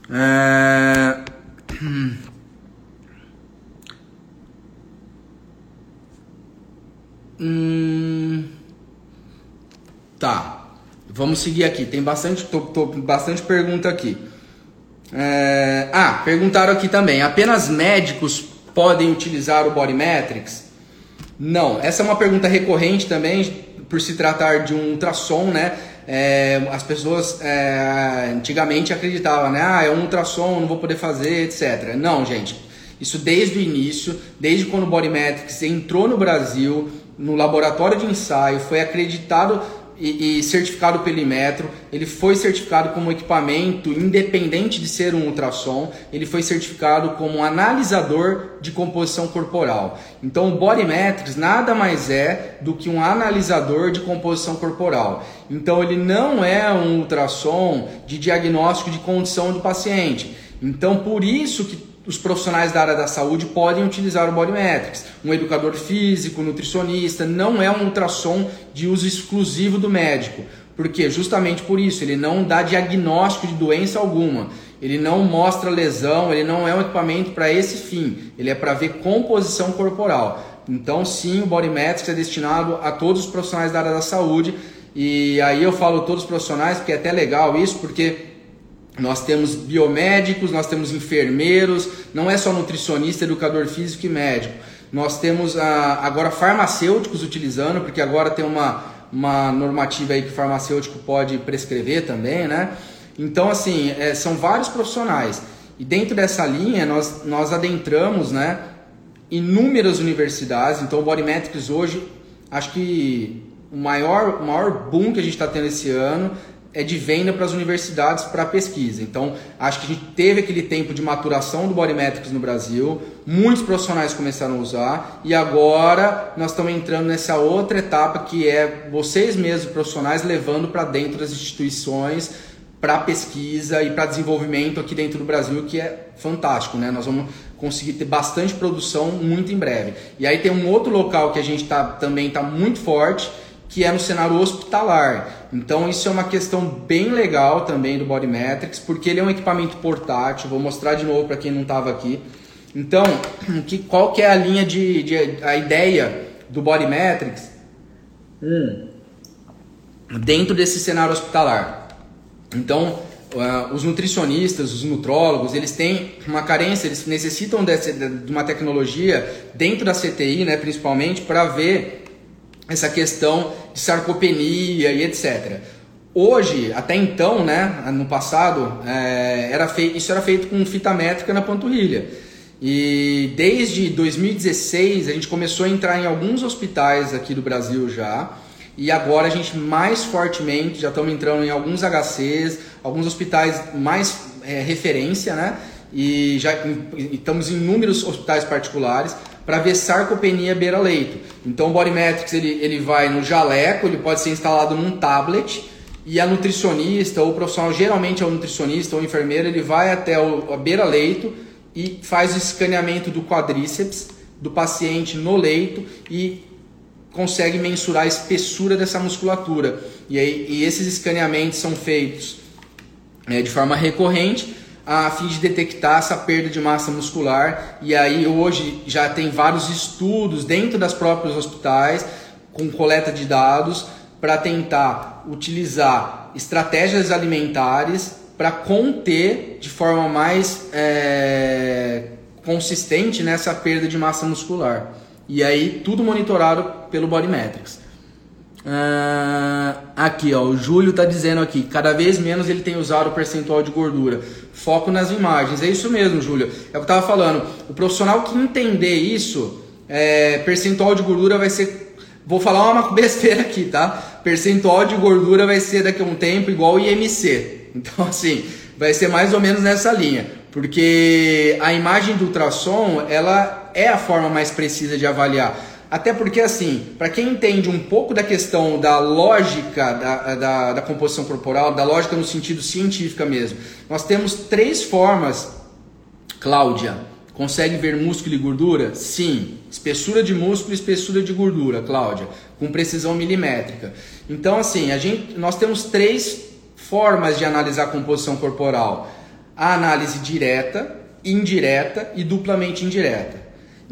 É... Hum... Tá. Vamos seguir aqui. Tem bastante, tô, tô, bastante pergunta aqui. É... Ah, perguntaram aqui também. Apenas médicos podem utilizar o Body Metrics? Não. Essa é uma pergunta recorrente também, por se tratar de um ultrassom, né? É, as pessoas é, antigamente acreditavam, né? Ah, é um ultrassom, não vou poder fazer, etc. Não, gente. Isso desde o início, desde quando o Body Metrics entrou no Brasil, no laboratório de ensaio, foi acreditado e, e, certificado pelo Imetro, ele foi certificado como equipamento independente de ser um ultrassom, ele foi certificado como um analisador de composição corporal. Então o Bodymetrics nada mais é do que um analisador de composição corporal. Então ele não é um ultrassom de diagnóstico de condição do paciente. Então por isso que os profissionais da área da saúde podem utilizar o Bodymetrics. Um educador físico, nutricionista, não é um ultrassom de uso exclusivo do médico. Porque justamente por isso, ele não dá diagnóstico de doença alguma. Ele não mostra lesão, ele não é um equipamento para esse fim. Ele é para ver composição corporal. Então, sim, o Bodymetrics é destinado a todos os profissionais da área da saúde. E aí eu falo todos os profissionais, porque é até legal isso, porque nós temos biomédicos, nós temos enfermeiros, não é só nutricionista, educador físico e médico. Nós temos ah, agora farmacêuticos utilizando, porque agora tem uma, uma normativa aí que o farmacêutico pode prescrever também, né? Então, assim, é, são vários profissionais. E dentro dessa linha, nós, nós adentramos, né, inúmeras universidades. Então, o Bodymetrics hoje, acho que o maior, o maior boom que a gente está tendo esse ano é de venda para as universidades para pesquisa. Então, acho que a gente teve aquele tempo de maturação do Bodymetrics no Brasil, muitos profissionais começaram a usar e agora nós estamos entrando nessa outra etapa que é vocês mesmos profissionais levando para dentro das instituições para pesquisa e para desenvolvimento aqui dentro do Brasil, que é fantástico, né? Nós vamos conseguir ter bastante produção muito em breve. E aí tem um outro local que a gente tá, também está muito forte, que é no cenário hospitalar. Então isso é uma questão bem legal também do Bodymetrics, porque ele é um equipamento portátil, vou mostrar de novo para quem não estava aqui. Então, que, qual que é a linha de, de a ideia do Bodymetrics hum. dentro desse cenário hospitalar? Então, uh, os nutricionistas, os nutrólogos, eles têm uma carência, eles necessitam dessa, de uma tecnologia dentro da CTI, né, principalmente, para ver essa questão de sarcopenia e etc. Hoje, até então, né, no passado, é, era feito, isso era feito com fita métrica na panturrilha. E desde 2016 a gente começou a entrar em alguns hospitais aqui do Brasil já. E agora a gente mais fortemente já estamos entrando em alguns HCs, alguns hospitais mais é, referência, né? E já estamos em inúmeros hospitais particulares para ver sarcopenia beira-leito. Então o Bodymetrics ele, ele vai no jaleco, ele pode ser instalado num tablet e a nutricionista ou o profissional, geralmente é o nutricionista ou o enfermeiro, ele vai até o, a beira-leito e faz o escaneamento do quadríceps do paciente no leito e consegue mensurar a espessura dessa musculatura. E, aí, e esses escaneamentos são feitos é, de forma recorrente a fim de detectar essa perda de massa muscular. E aí hoje já tem vários estudos dentro das próprios hospitais com coleta de dados para tentar utilizar estratégias alimentares para conter de forma mais é, consistente nessa perda de massa muscular. E aí tudo monitorado pelo Bodymetrics. Uh, aqui, ó, o Júlio tá dizendo aqui, cada vez menos ele tem usado o percentual de gordura. Foco nas imagens. É isso mesmo, Júlio. É o que eu tava falando. O profissional que entender isso, é, percentual de gordura vai ser. Vou falar uma besteira aqui, tá? Percentual de gordura vai ser daqui a um tempo igual IMC. Então, assim, vai ser mais ou menos nessa linha. Porque a imagem do ultrassom, ela é a forma mais precisa de avaliar. Até porque, assim, para quem entende um pouco da questão da lógica da, da, da, composição corporal, da lógica no sentido científica mesmo, nós temos três formas, Cláudia. Consegue ver músculo e gordura? Sim. Espessura de músculo e espessura de gordura, Cláudia, com precisão milimétrica. Então, assim, a gente, nós temos três formas de analisar a composição corporal: a análise direta, indireta e duplamente indireta.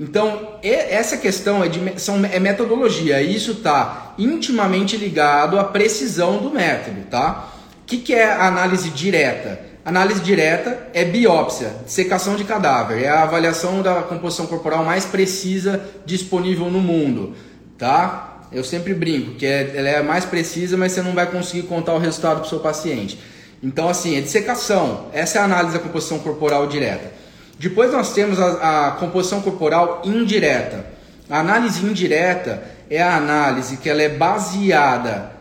Então, essa questão é, de, são, é metodologia, isso está intimamente ligado à precisão do método, tá? O que, que é análise direta? Análise direta é biópsia, secação de cadáver, é a avaliação da composição corporal mais precisa disponível no mundo, tá? Eu sempre brinco que é, ela é mais precisa, mas você não vai conseguir contar o resultado para o seu paciente. Então, assim, é dissecação. Essa é a análise da composição corporal direta. Depois nós temos a, a composição corporal indireta. A análise indireta é a análise que ela é baseada,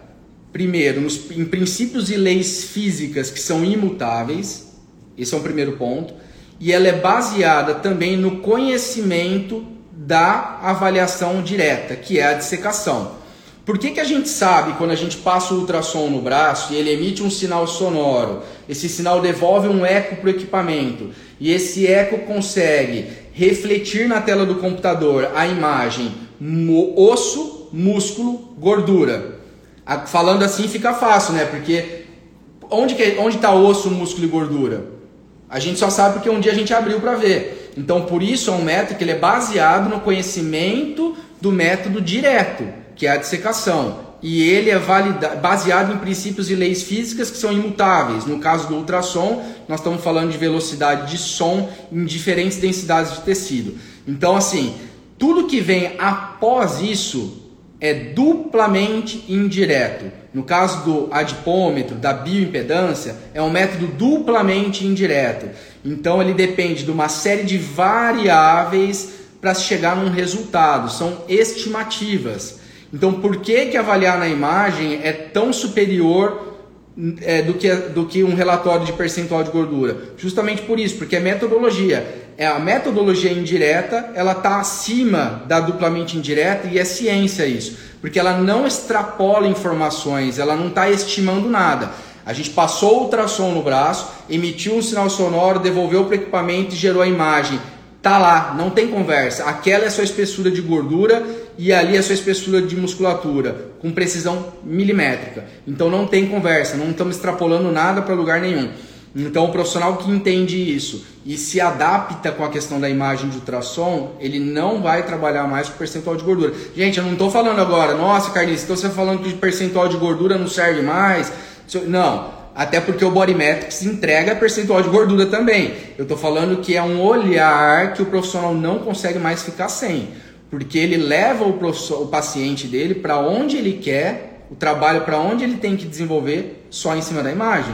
primeiro, nos, em princípios e leis físicas que são imutáveis. Esse é o primeiro ponto. E ela é baseada também no conhecimento da avaliação direta, que é a dissecação. Por que, que a gente sabe quando a gente passa o ultrassom no braço e ele emite um sinal sonoro? Esse sinal devolve um eco para o equipamento e esse eco consegue refletir na tela do computador a imagem osso, músculo, gordura. Falando assim fica fácil, né? Porque onde que onde está osso, músculo e gordura? A gente só sabe porque um dia a gente abriu para ver. Então, por isso é um método que ele é baseado no conhecimento do método direto, que é a dissecação. E ele é baseado em princípios e leis físicas que são imutáveis. No caso do ultrassom, nós estamos falando de velocidade de som em diferentes densidades de tecido. Então, assim, tudo que vem após isso é duplamente indireto. No caso do adipômetro, da bioimpedância, é um método duplamente indireto. Então ele depende de uma série de variáveis para chegar num resultado, são estimativas. Então por que, que avaliar na imagem é tão superior é, do, que, do que um relatório de percentual de gordura? Justamente por isso, porque é metodologia. É a metodologia indireta, ela está acima da duplamente indireta e é ciência isso, porque ela não extrapola informações, ela não está estimando nada a gente passou o ultrassom no braço, emitiu um sinal sonoro, devolveu para o equipamento e gerou a imagem. Tá lá, não tem conversa. Aquela é a sua espessura de gordura e ali é a sua espessura de musculatura, com precisão milimétrica. Então não tem conversa, não estamos extrapolando nada para lugar nenhum. Então o profissional que entende isso e se adapta com a questão da imagem de ultrassom, ele não vai trabalhar mais com percentual de gordura. Gente, eu não estou falando agora, nossa Carlinhos, então você está falando que percentual de gordura não serve mais, não, até porque o Body Metrics entrega percentual de gordura também. Eu estou falando que é um olhar que o profissional não consegue mais ficar sem, porque ele leva o, o paciente dele para onde ele quer, o trabalho para onde ele tem que desenvolver só em cima da imagem.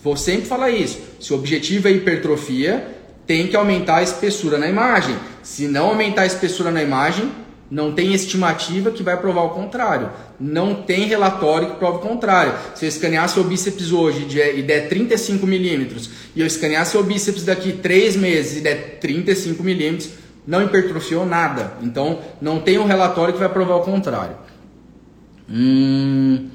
Vou sempre falar isso. Se o objetivo é hipertrofia, tem que aumentar a espessura na imagem. Se não aumentar a espessura na imagem, não tem estimativa que vai provar o contrário. Não tem relatório que prove o contrário. Se eu escanear seu bíceps hoje e der 35 milímetros e eu escanear seu bíceps daqui 3 meses e der 35 milímetros, não hipertrofiou nada. Então não tem um relatório que vai provar o contrário. Hum,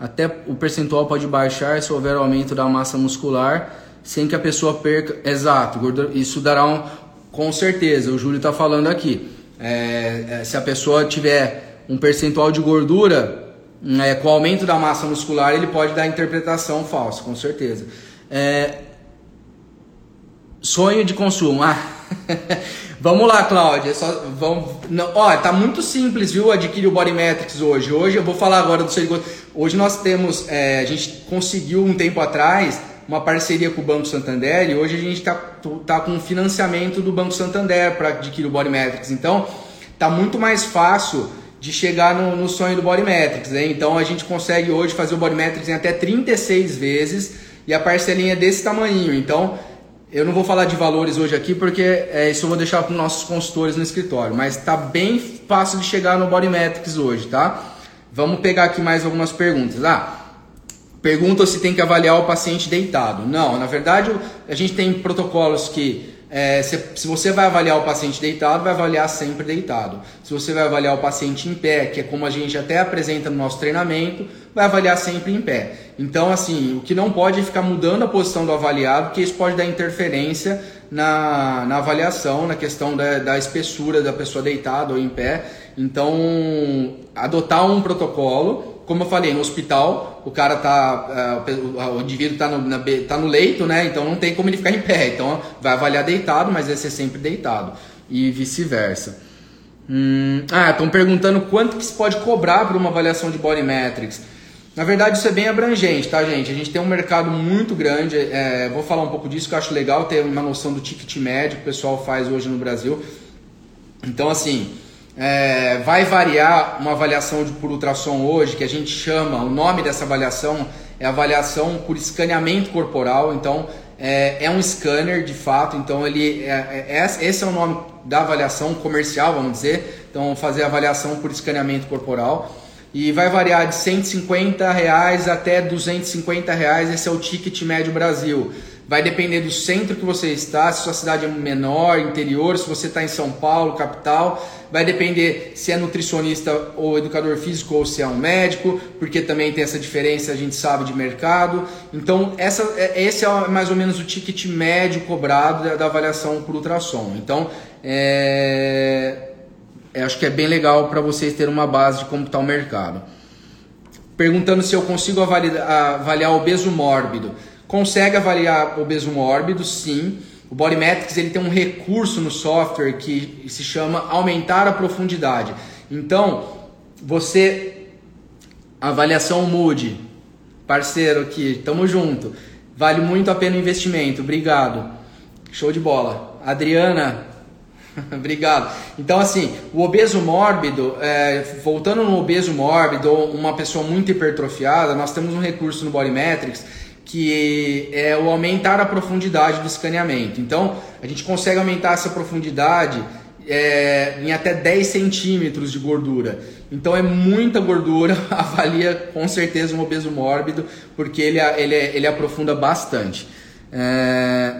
até o percentual pode baixar se houver aumento da massa muscular sem que a pessoa perca. Exato, isso dará um. Com certeza, o Júlio está falando aqui. É, é, se a pessoa tiver um percentual de gordura, é, com o aumento da massa muscular, ele pode dar interpretação falsa, com certeza. É, sonho de consumo. Ah, vamos lá, Cláudia. Só, vamos, não, ó, tá muito simples, viu? Adquirir o Body Metrics hoje. Hoje eu vou falar agora do seu Hoje nós temos, é, a gente conseguiu um tempo atrás uma parceria com o Banco Santander e hoje a gente está tá com financiamento do Banco Santander para adquirir o Body Metrics. Então, está muito mais fácil de chegar no, no sonho do Bodymetrics. Né? Então a gente consegue hoje fazer o Bodymetrics em até 36 vezes e a parcelinha é desse tamanho. Então eu não vou falar de valores hoje aqui porque é, isso eu vou deixar para os nossos consultores no escritório, mas está bem fácil de chegar no Bodymetrics hoje, tá? Vamos pegar aqui mais algumas perguntas. Ah, pergunta se tem que avaliar o paciente deitado. Não, na verdade a gente tem protocolos que é, se, se, você vai avaliar o paciente deitado, vai avaliar sempre deitado. Se você vai avaliar o paciente em pé, que é como a gente até apresenta no nosso treinamento, vai avaliar sempre em pé. Então, assim, o que não pode é ficar mudando a posição do avaliado, porque isso pode dar interferência na, na avaliação, na questão da, da espessura da pessoa deitada ou em pé. Então, adotar um protocolo como eu falei, no hospital, o cara tá. Uh, o indivíduo tá no, na, tá no leito, né? Então não tem como ele ficar em pé. Então vai avaliar deitado, mas vai ser sempre deitado. E vice-versa. Hum, ah, estão perguntando quanto que se pode cobrar por uma avaliação de body metrics. Na verdade, isso é bem abrangente, tá, gente? A gente tem um mercado muito grande. É, vou falar um pouco disso que eu acho legal ter uma noção do ticket médio que o pessoal faz hoje no Brasil. Então, assim, é, vai variar uma avaliação de, por ultrassom hoje, que a gente chama, o nome dessa avaliação é avaliação por escaneamento corporal. Então, é, é um scanner de fato. Então, ele é, é, esse é o nome da avaliação comercial, vamos dizer. Então, fazer avaliação por escaneamento corporal. E vai variar de 150 reais até 250 reais. Esse é o ticket médio Brasil. Vai depender do centro que você está, se sua cidade é menor, interior, se você está em São Paulo, capital. Vai depender se é nutricionista ou educador físico ou se é um médico, porque também tem essa diferença, a gente sabe, de mercado. Então, essa, é, esse é mais ou menos o ticket médio cobrado da, avaliação por ultrassom. Então, é, é acho que é bem legal para vocês terem uma base de como está o mercado. Perguntando se eu consigo avaliar, avaliar obeso mórbido. Consegue avaliar obeso mórbido, sim. O Bodymetrics ele tem um recurso no software que se chama aumentar a profundidade. Então, você avaliação mude, parceiro aqui, tamo junto. Vale muito a pena o investimento. Obrigado. Show de bola. Adriana, obrigado. Então, assim, o obeso mórbido, é, voltando no obeso mórbido ou uma pessoa muito hipertrofiada, nós temos um recurso no Bodymetrics que é o aumentar a profundidade do escaneamento. Então, a gente consegue aumentar essa profundidade é, em até 10 centímetros de gordura. Então, é muita gordura, avalia com certeza um obeso mórbido, porque ele, ele, ele aprofunda bastante. É,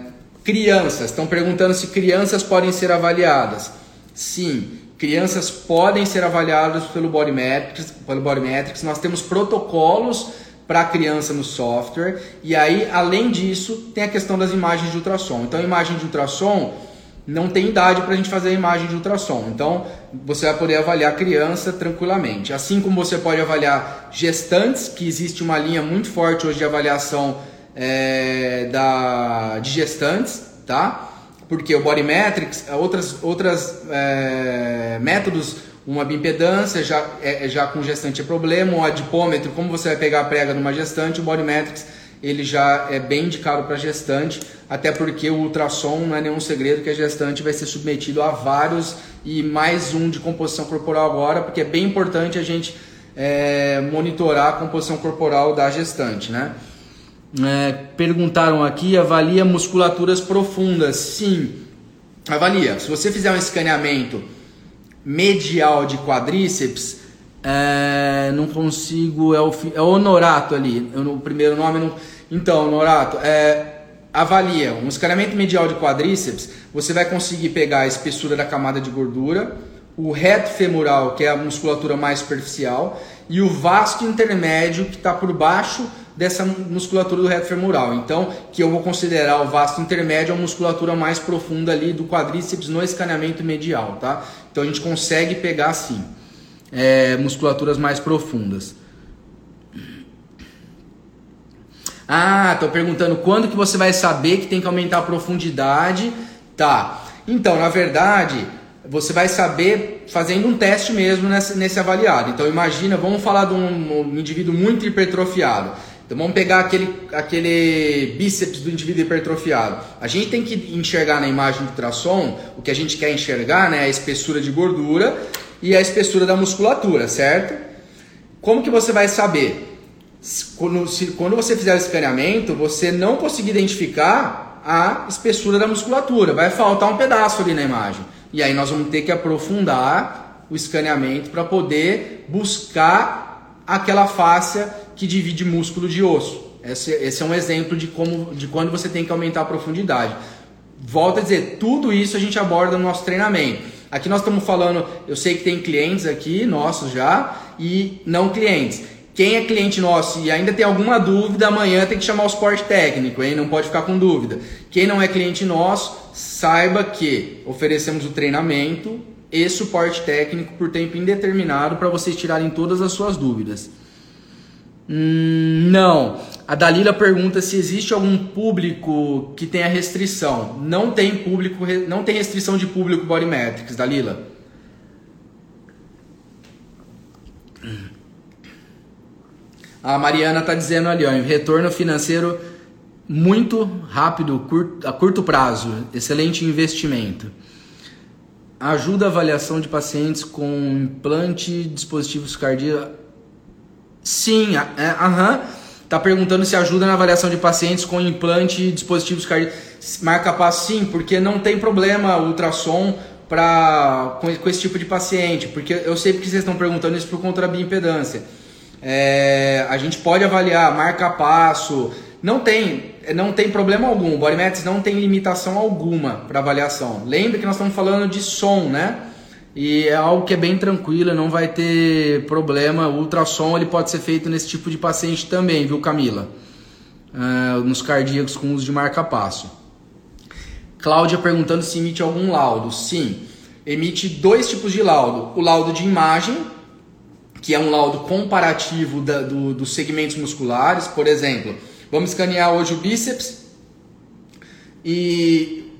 crianças, estão perguntando se crianças podem ser avaliadas. Sim, crianças podem ser avaliadas pelo Bodymetrics, pelo Bodymetrics. Nós temos protocolos para a criança no software. E aí, além disso, tem a questão das imagens de ultrassom. Então, imagem de ultrassom não tem idade para a gente fazer a imagem de ultrassom. Então, você vai poder avaliar a criança tranquilamente. Assim como você pode avaliar gestantes, que existe uma linha muito forte hoje de avaliação é, da, de gestantes, tá? Porque o Body Metrics, outras, outras é, métodos uma bioimpedância já, é, é, já com gestante é problema, um adipômetro, como você vai pegar a prega numa gestante, o Bodymetrics ele já é bem indicado para gestante, até porque o ultrassom não é nenhum segredo que a gestante vai ser submetido a vários e mais um de composição corporal agora, porque é bem importante a gente é, monitorar a composição corporal da gestante, né? É, perguntaram aqui, avalia musculaturas profundas? Sim, avalia. Se você fizer um escaneamento medial de quadríceps, é, não consigo, é o, é o Honorato ali, o primeiro nome. Não, então, Honorato, é, avalia um escaneamento medial de quadríceps, você vai conseguir pegar a espessura da camada de gordura, o reto femoral, que é a musculatura mais superficial, e o vasto intermédio, que está por baixo dessa musculatura do reto femoral. Então, que eu vou considerar o vasto intermédio a musculatura mais profunda ali do quadríceps no escaneamento medial, tá? Então a gente consegue pegar assim é, musculaturas mais profundas. Ah, tô perguntando quando que você vai saber que tem que aumentar a profundidade? Tá. Então, na verdade, você vai saber fazendo um teste mesmo nesse, nesse avaliado. Então, imagina, vamos falar de um, um indivíduo muito hipertrofiado. Então vamos pegar aquele, aquele bíceps do indivíduo hipertrofiado. A gente tem que enxergar na imagem do ultrassom o que a gente quer enxergar, né? A espessura de gordura e a espessura da musculatura, certo? Como que você vai saber? Quando, se, quando você fizer o escaneamento, você não conseguir identificar a espessura da musculatura, vai faltar um pedaço ali na imagem. E aí nós vamos ter que aprofundar o escaneamento para poder buscar aquela fáscia que divide músculo de osso. Esse, esse, é um exemplo de como de quando você tem que aumentar a profundidade. Volto a dizer, tudo isso a gente aborda no nosso treinamento. Aqui nós estamos falando, eu sei que tem clientes aqui nossos já e não clientes. Quem é cliente nosso e ainda tem alguma dúvida, amanhã tem que chamar o suporte técnico, hein? Não pode ficar com dúvida. Quem não é cliente nosso, saiba que oferecemos o treinamento e suporte técnico por tempo indeterminado para vocês tirarem todas as suas dúvidas. Hum, não. A Dalila pergunta se existe algum público que tenha restrição. Não tem público, não tem restrição de público Body Metrics, Dalila. A Mariana está dizendo ali, ó, retorno financeiro muito rápido, curto, a curto prazo, excelente investimento. Ajuda a avaliação de pacientes com implante, dispositivos cardíacos Sim, é, aham. Tá perguntando se ajuda na avaliação de pacientes com implante e dispositivos cardíacos. Marca passo sim, porque não tem problema ultrassom pra, com, com, esse tipo de paciente. Porque eu sei que vocês estão perguntando isso por conta da bioimpedância. É, a gente pode avaliar marca passo. Não tem, não tem problema algum. O Bodymetrics não tem limitação alguma para avaliação. Lembre que nós estamos falando de som, né? E é algo que é bem tranquilo, não vai ter problema. O ultrassom ele pode ser feito nesse tipo de paciente também, viu, Camila? Uh, nos cardíacos com uso de marca-passo. Cláudia perguntando se emite algum laudo. Sim, emite dois tipos de laudo: o laudo de imagem, que é um laudo comparativo da, do, dos segmentos musculares. Por exemplo, vamos escanear hoje o bíceps e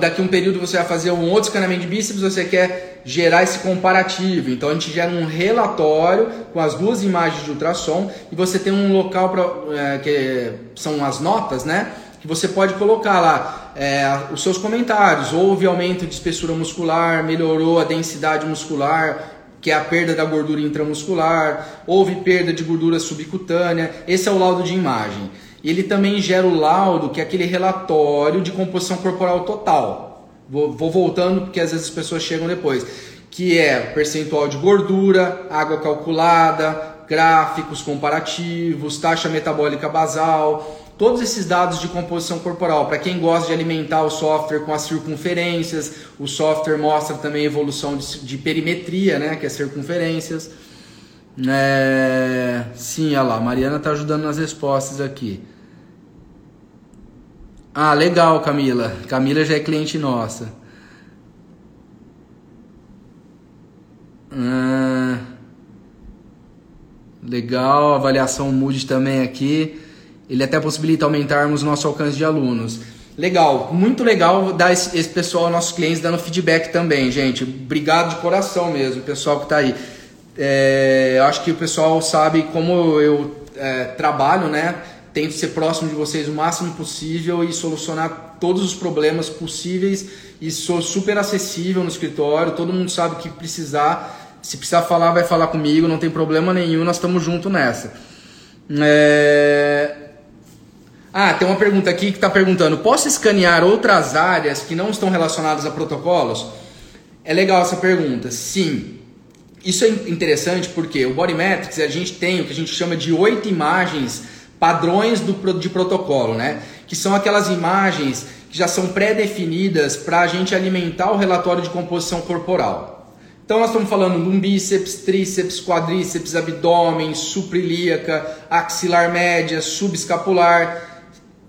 daqui um período você vai fazer um outro escaneamento de bíceps, você quer gerar esse comparativo. Então a gente gera um relatório com as duas imagens de ultrassom e você tem um local para é, que são as notas, né? Que você pode colocar lá é, os seus comentários. Houve aumento de espessura muscular, melhorou a densidade muscular, que é a perda da gordura intramuscular, houve perda de gordura subcutânea. Esse é o laudo de imagem. E ele também gera o laudo, que é aquele relatório de composição corporal total. Vou, vou voltando porque às vezes as pessoas chegam depois. Que é percentual de gordura, água calculada, gráficos comparativos, taxa metabólica basal, todos esses dados de composição corporal. Para quem gosta de alimentar o software com as circunferências, o software mostra também evolução de, de perimetria, né, que é circunferências. É, sim, olha lá, a Mariana está ajudando nas respostas aqui. Ah, legal, Camila. Camila já é cliente nossa. Ah, legal, avaliação Mood também aqui. Ele até possibilita aumentarmos nosso alcance de alunos. Legal, muito legal dar esse, esse pessoal, nossos clientes, dando feedback também, gente. Obrigado de coração mesmo, pessoal que está aí. É, eu acho que o pessoal sabe como eu é, trabalho, né? Tento ser próximo de vocês o máximo possível e solucionar todos os problemas possíveis e sou super acessível no escritório. Todo mundo sabe que precisar, se precisar falar, vai falar comigo, não tem problema nenhum, nós estamos juntos nessa. É... Ah, tem uma pergunta aqui que está perguntando: posso escanear outras áreas que não estão relacionadas a protocolos? É legal essa pergunta. Sim. Isso é interessante porque o Body Metrics a gente tem o que a gente chama de oito imagens padrões do, de protocolo, né? Que são aquelas imagens que já são pré-definidas para a gente alimentar o relatório de composição corporal. Então nós estamos falando de um bíceps, tríceps, quadríceps, abdômen, suprilíaca, axilar média, subescapular,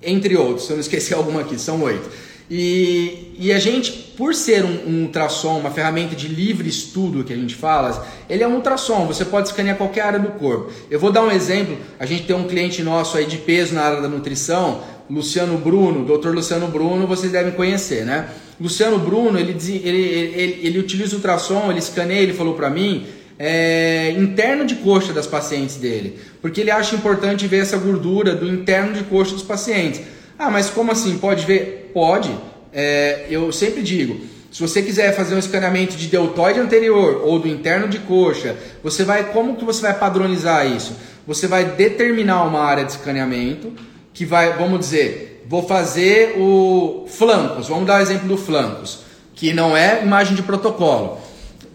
entre outros. Se eu não esqueci alguma aqui, são oito. E, e a gente, por ser um, um, ultrassom, uma ferramenta de livre estudo que a gente fala, ele é um ultrassom, você pode escanear qualquer área do corpo. Eu vou dar um exemplo, a gente tem um cliente nosso aí de peso na área da nutrição, Luciano Bruno, Dr. Luciano Bruno, vocês devem conhecer, né? Luciano Bruno, ele, ele, ele, ele utiliza ultrassom, ele escaneia, ele falou para mim, é, interno de coxa das pacientes dele, porque ele acha importante ver essa gordura do interno de coxa dos pacientes. Ah, mas como assim? Pode ver? Pode. É, eu sempre digo, Se você quiser fazer um escaneamento de deltoide anterior ou do interno de coxa, você vai como que você vai padronizar isso? Você vai determinar uma área de escaneamento que vai, vamos dizer, vou fazer o flancos. Vamos dar o exemplo do flancos, que não é imagem de protocolo.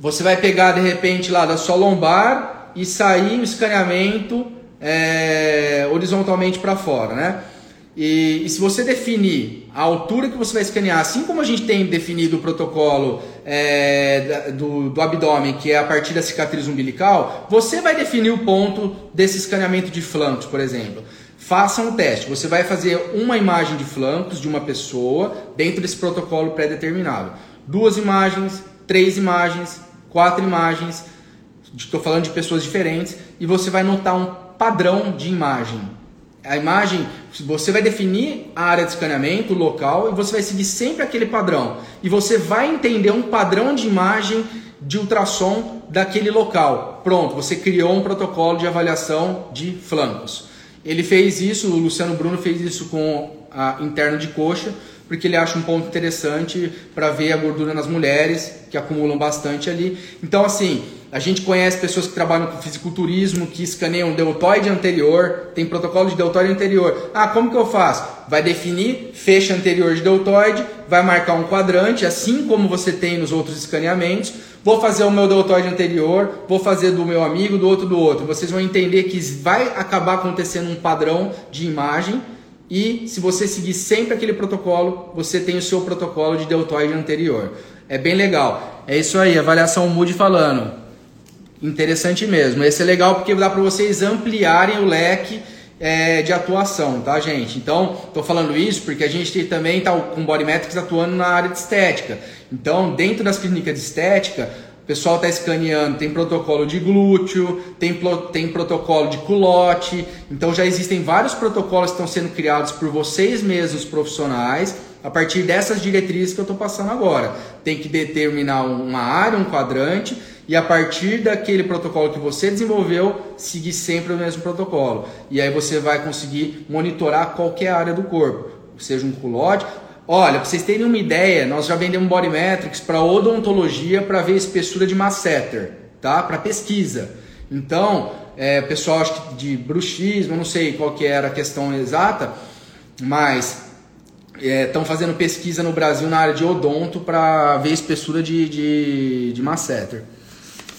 Você vai pegar de repente lá da sua lombar e sair o escaneamento é, horizontalmente para fora, né? E, e, se você definir a altura que você vai escanear, assim como a gente tem definido o protocolo é, do, do abdômen, que é a partir da cicatriz umbilical, você vai definir o ponto desse escaneamento de flancos, por exemplo. Faça um teste. Você vai fazer uma imagem de flancos de uma pessoa dentro desse protocolo pré-determinado. Duas imagens, três imagens, quatro imagens. Estou falando de pessoas diferentes e você vai notar um padrão de imagem a imagem, você vai definir a área de escaneamento, o local, e você vai seguir sempre aquele padrão. E você vai entender um padrão de imagem de ultrassom daquele local. Pronto, você criou um protocolo de avaliação de flancos. Ele fez isso, o Luciano Bruno fez isso com a interna de coxa, porque ele acha um ponto interessante para ver a gordura nas mulheres, que acumulam bastante ali. Então, assim, a gente conhece pessoas que trabalham com fisiculturismo, que escaneiam deltoide anterior, tem protocolo de deltoide anterior. Ah, como que eu faço? Vai definir fecha anterior de deltoide, vai marcar um quadrante, assim como você tem nos outros escaneamentos. Vou fazer o meu deltoide anterior, vou fazer do meu amigo, do outro do outro. Vocês vão entender que vai acabar acontecendo um padrão de imagem e se você seguir sempre aquele protocolo, você tem o seu protocolo de deltoide anterior. É bem legal. É isso aí, avaliação Mood falando. Interessante mesmo. Esse é legal porque dá para vocês ampliarem o leque é, de atuação, tá, gente? Então, estou falando isso porque a gente também está com Body Metrics atuando na área de estética. Então, dentro das clínicas de estética, pessoal está escaneando, tem protocolo de glúteo, tem, tem protocolo de culote. Então, já existem vários protocolos que estão sendo criados por vocês mesmos, profissionais, a partir dessas diretrizes que eu estou passando agora. Tem que determinar uma área, um quadrante e a partir daquele protocolo que você desenvolveu, seguir sempre o mesmo protocolo. E aí você vai conseguir monitorar qualquer área do corpo, seja um culote. Olha, para vocês terem uma ideia, nós já vendemos Body Metrics para odontologia para ver espessura de masseter, tá? Para pesquisa. Então, é, pessoal acho que de bruxismo, não sei qual que era a questão exata, mas estão é, fazendo pesquisa no Brasil na área de odonto para ver espessura de, de, de masseter.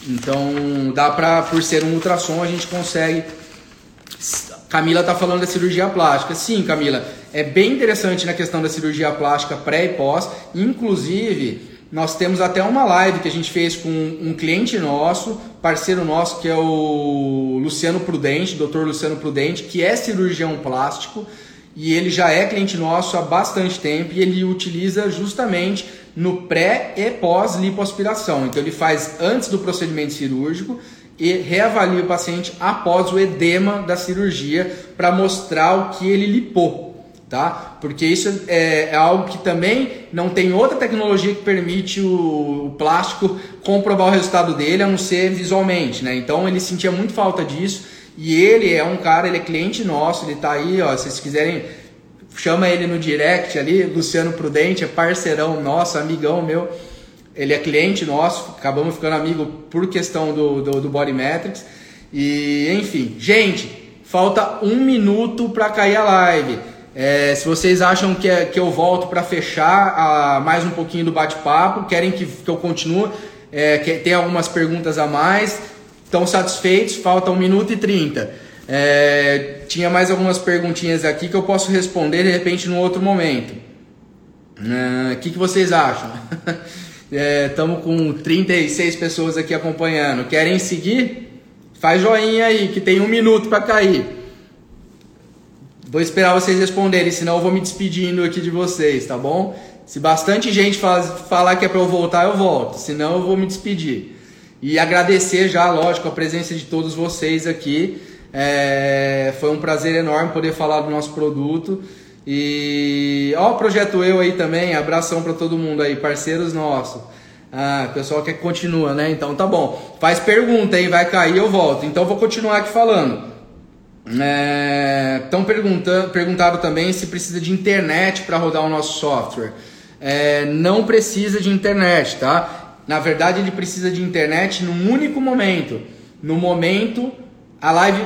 Então, dá pra, por ser um ultrassom, a gente consegue. Camila tá falando da cirurgia plástica. Sim, Camila, é bem interessante na questão da cirurgia plástica pré e pós. Inclusive, nós temos até uma live que a gente fez com um cliente nosso, parceiro nosso, que é o Luciano Prudente, Dr. Luciano Prudente, que é cirurgião plástico e ele já é cliente nosso há bastante tempo e ele utiliza justamente no pré e pós lipoaspiração. Então ele faz antes do procedimento cirúrgico e reavalia o paciente após o edema da cirurgia para mostrar o que ele lipou, tá? Porque isso é, é, algo que também não tem outra tecnologia que permite o, o, plástico comprovar o resultado dele a não ser visualmente, né? Então ele sentia muito falta disso e ele é um cara, ele é cliente nosso, ele está aí, ó, se vocês quiserem chama ele no direct ali, Luciano Prudente, é parceirão nosso, amigão meu. Ele é cliente nosso, acabamos ficando amigo por questão do, do, do Body Metrics. E enfim, gente, falta um minuto para cair a live. É, se vocês acham que, é, que eu volto para fechar a, mais um pouquinho do bate-papo, querem que, que eu continue, é, que tem algumas perguntas a mais, estão satisfeitos? Falta um minuto e trinta. É, tinha mais algumas perguntinhas aqui que eu posso responder de repente num outro momento. O é, que, que vocês acham? Estamos é, com 36 pessoas aqui acompanhando. Querem seguir? Faz joinha aí, que tem um minuto para cair. Vou esperar vocês responderem, senão eu vou me despedindo aqui de vocês, tá bom? Se bastante gente faz, falar que é para eu voltar, eu volto. Senão eu vou me despedir. E agradecer já, lógico, a presença de todos vocês aqui. É, foi um prazer enorme poder falar do nosso produto. E ó, o projeto eu aí também, abração para todo mundo aí, parceiros nossos. Ah, pessoal que continua, né? Então tá bom. Faz pergunta aí, vai cair, eu volto. Então vou continuar aqui falando. Estão é, perguntando, perguntado também se precisa de internet para rodar o nosso software. é, não precisa de internet, tá? Na verdade, ele precisa de internet num único momento. No momento, a live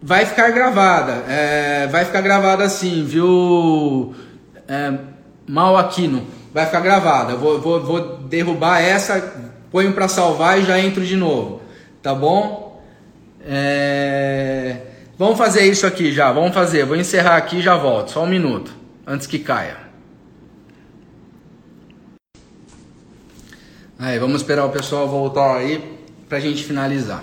vai ficar gravada. É, vai ficar gravada assim, viu? É, mal Aquino. Vai ficar gravada. Vou, vou, vou derrubar essa, ponho para salvar e já entro de novo. Tá bom? É... Vamos fazer isso aqui já. Vamos fazer. Vou encerrar aqui e já volto. Só um minuto. Antes que caia. Aí, vamos esperar o pessoal voltar aí pra gente finalizar.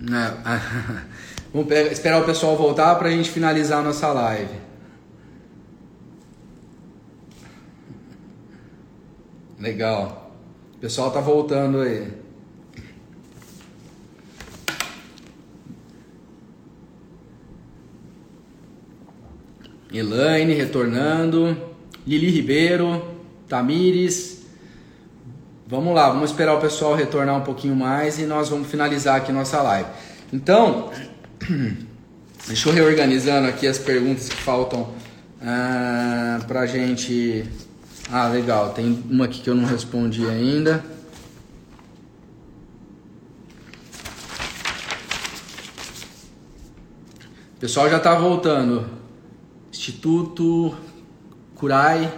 É, vamos esperar o pessoal voltar para a gente finalizar a nossa live. Legal. O pessoal tá voltando aí. Elaine retornando. Lili Ribeiro. Tamires. Vamos lá, vamos esperar o pessoal retornar um pouquinho mais e nós vamos finalizar aqui nossa live. Então, deixa eu reorganizando aqui as perguntas que faltam uh, pra gente. Ah, legal, tem uma aqui que eu não respondi ainda. O pessoal já está voltando. Instituto, Curai,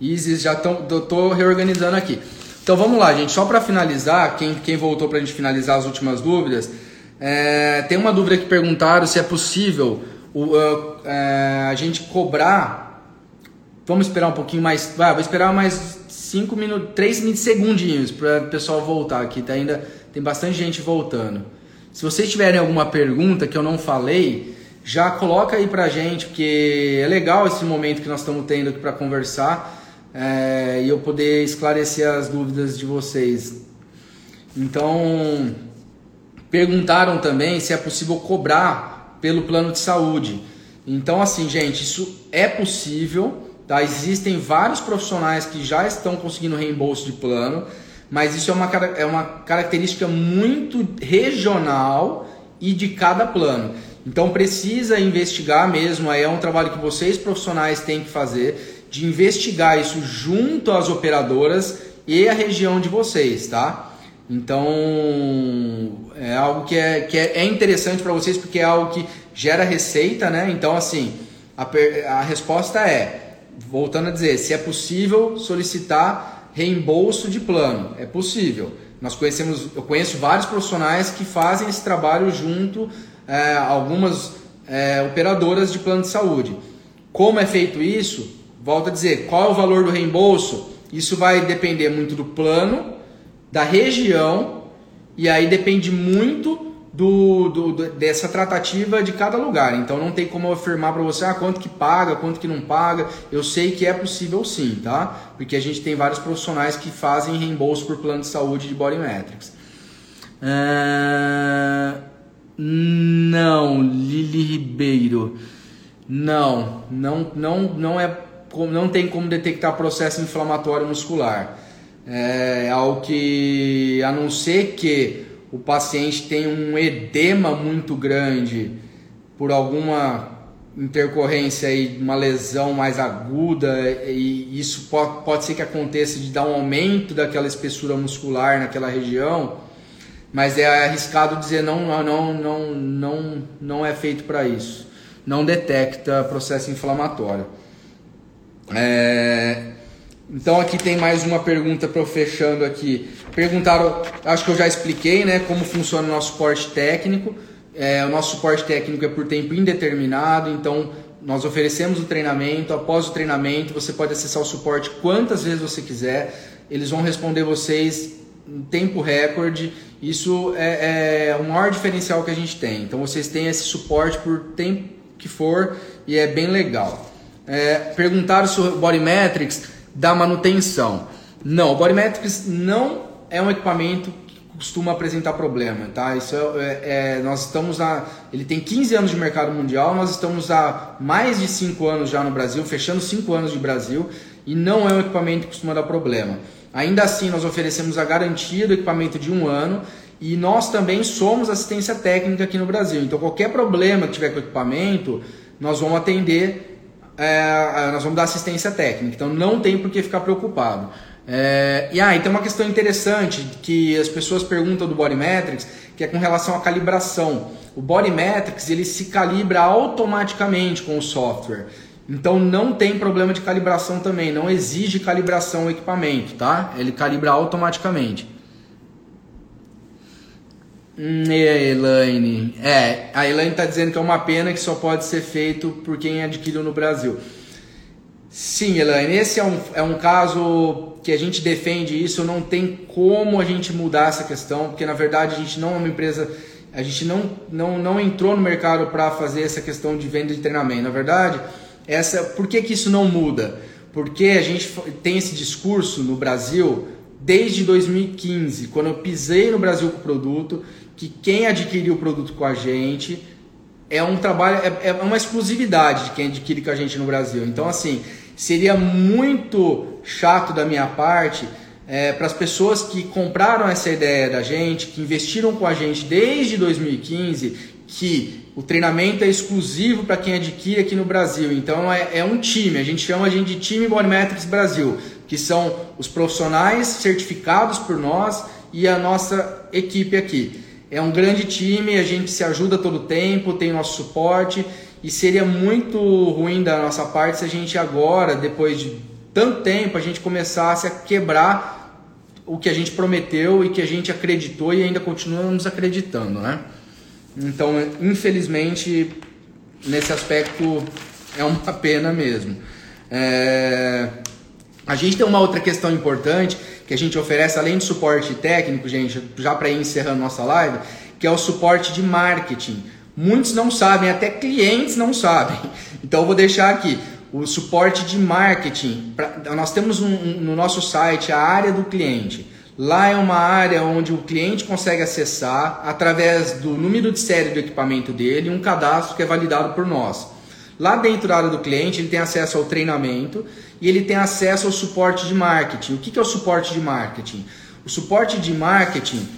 Isis, já estão. Estou reorganizando aqui. Então vamos lá, gente. Só para finalizar, quem, quem voltou para a gente finalizar as últimas dúvidas, é, tem uma dúvida que perguntaram se é possível o, uh, a gente cobrar. Vamos esperar um pouquinho mais. Vai, vou esperar mais 5 minutos, 3 segundinhos para o pessoal voltar aqui. Tá ainda tem bastante gente voltando. Se vocês tiverem alguma pergunta que eu não falei, já coloca aí pra gente, porque é legal esse momento que nós estamos tendo aqui para conversar é, e eu poder esclarecer as dúvidas de vocês. Então, perguntaram também se é possível cobrar pelo plano de saúde. Então, assim, gente, isso é possível. Tá? Existem vários profissionais que já estão conseguindo reembolso de plano, mas isso é uma, é uma característica muito regional e de cada plano. Então precisa investigar mesmo, aí é um trabalho que vocês profissionais têm que fazer de investigar isso junto às operadoras e a região de vocês, tá? Então é algo que é, que é, é interessante para vocês porque é algo que gera receita, né? Então assim a, a resposta é, voltando a dizer, se é possível solicitar reembolso de plano, é possível. Nós conhecemos, eu conheço vários profissionais que fazem esse trabalho junto é, algumas é, operadoras de plano de saúde. Como é feito isso? Volto a dizer, qual é o valor do reembolso? Isso vai depender muito do plano, da região, e aí depende muito do, do, do, dessa tratativa de cada lugar. Então não tem como afirmar para você ah, quanto que paga, quanto que não paga. Eu sei que é possível sim, tá? Porque a gente tem vários profissionais que fazem reembolso por plano de saúde de Body Metrics. Uh, não, Lili Ribeiro. Não, não, não, não é não tem como detectar processo inflamatório muscular. É algo que, a não ser que o paciente tenha um edema muito grande por alguma intercorrência aí, uma lesão mais aguda, e isso pode, pode ser que aconteça de dar um aumento daquela espessura muscular naquela região, mas é arriscado dizer não, não, não, não, não é feito para isso. Não detecta processo inflamatório. É... Então aqui tem mais uma pergunta para eu fechando aqui. Perguntaram, acho que eu já expliquei, né, como funciona o nosso suporte técnico. É, o nosso suporte técnico é por tempo indeterminado, então nós oferecemos o treinamento. Após o treinamento, você pode acessar o suporte quantas vezes você quiser. Eles vão responder vocês em tempo recorde. Isso é, é o maior diferencial que a gente tem. Então vocês têm esse suporte por tempo que for e é bem legal. É, perguntaram o Bodymetrics dá manutenção. Não, o Bodymetrics não é um equipamento que costuma apresentar problema, tá? Isso é, é, é, nós estamos na, ele tem 15 anos de mercado mundial, nós estamos há mais de 5 anos já no Brasil, fechando 5 anos de Brasil e não é um equipamento que costuma dar problema. Ainda assim, nós oferecemos a garantia do equipamento de um ano E nós também somos assistência técnica aqui no Brasil. Então, qualquer problema que tiver com o equipamento, nós vamos atender, é, nós vamos dar assistência técnica. Então, não tem por que ficar preocupado. É, e aí ah, tem uma questão interessante que as pessoas perguntam do Body Metrics, que é com relação à calibração. O Body Metrics ele se calibra automaticamente com o software. Então não tem problema de calibração também, não exige calibração o equipamento, tá? Ele calibra automaticamente. Hum, e a Elaine? É, a Elaine está dizendo que é uma pena que só pode ser feito por quem adquiriu no Brasil. Sim, Elaine, esse é um, é um caso que a gente defende isso, não tem como a gente mudar essa questão, porque na verdade a gente não é uma empresa, a gente não, não, não entrou no mercado para fazer essa questão de venda de treinamento. Na verdade, essa, por que, que isso não muda? Porque a gente tem esse discurso no Brasil desde 2015, quando eu pisei no Brasil com o produto, que quem adquiriu o produto com a gente é um trabalho, é, é uma exclusividade de quem adquire com a gente no Brasil. Então, assim, seria muito chato da minha parte é, para as pessoas que compraram essa ideia da gente, que investiram com a gente desde 2015, que o treinamento é exclusivo para quem adquire aqui no Brasil. Então é, é, um time, a gente chama a gente de time Bodymetrics Brasil, que são os profissionais certificados por nós e a nossa equipe aqui. É um grande time, a gente se ajuda todo o tempo, tem nosso suporte e seria muito ruim da nossa parte se a gente agora, depois de tanto tempo, a gente começasse a quebrar o que a gente prometeu e que a gente acreditou e ainda continuamos acreditando, né? Então, infelizmente, nesse aspecto é uma pena mesmo. É... A gente tem uma outra questão importante que a gente oferece além de suporte técnico, gente, já para ir encerrando nossa live, que é o suporte de marketing. Muitos não sabem, até clientes não sabem. Então eu vou deixar aqui o suporte de marketing. Pra, nós temos um, um, no nosso site a área do cliente. Lá é uma área onde o cliente consegue acessar através do número de série do equipamento dele, um cadastro que é validado por nós. Lá dentro da área do cliente, ele tem acesso ao treinamento e ele tem acesso ao suporte de marketing. O que é o suporte de marketing? O suporte de marketing,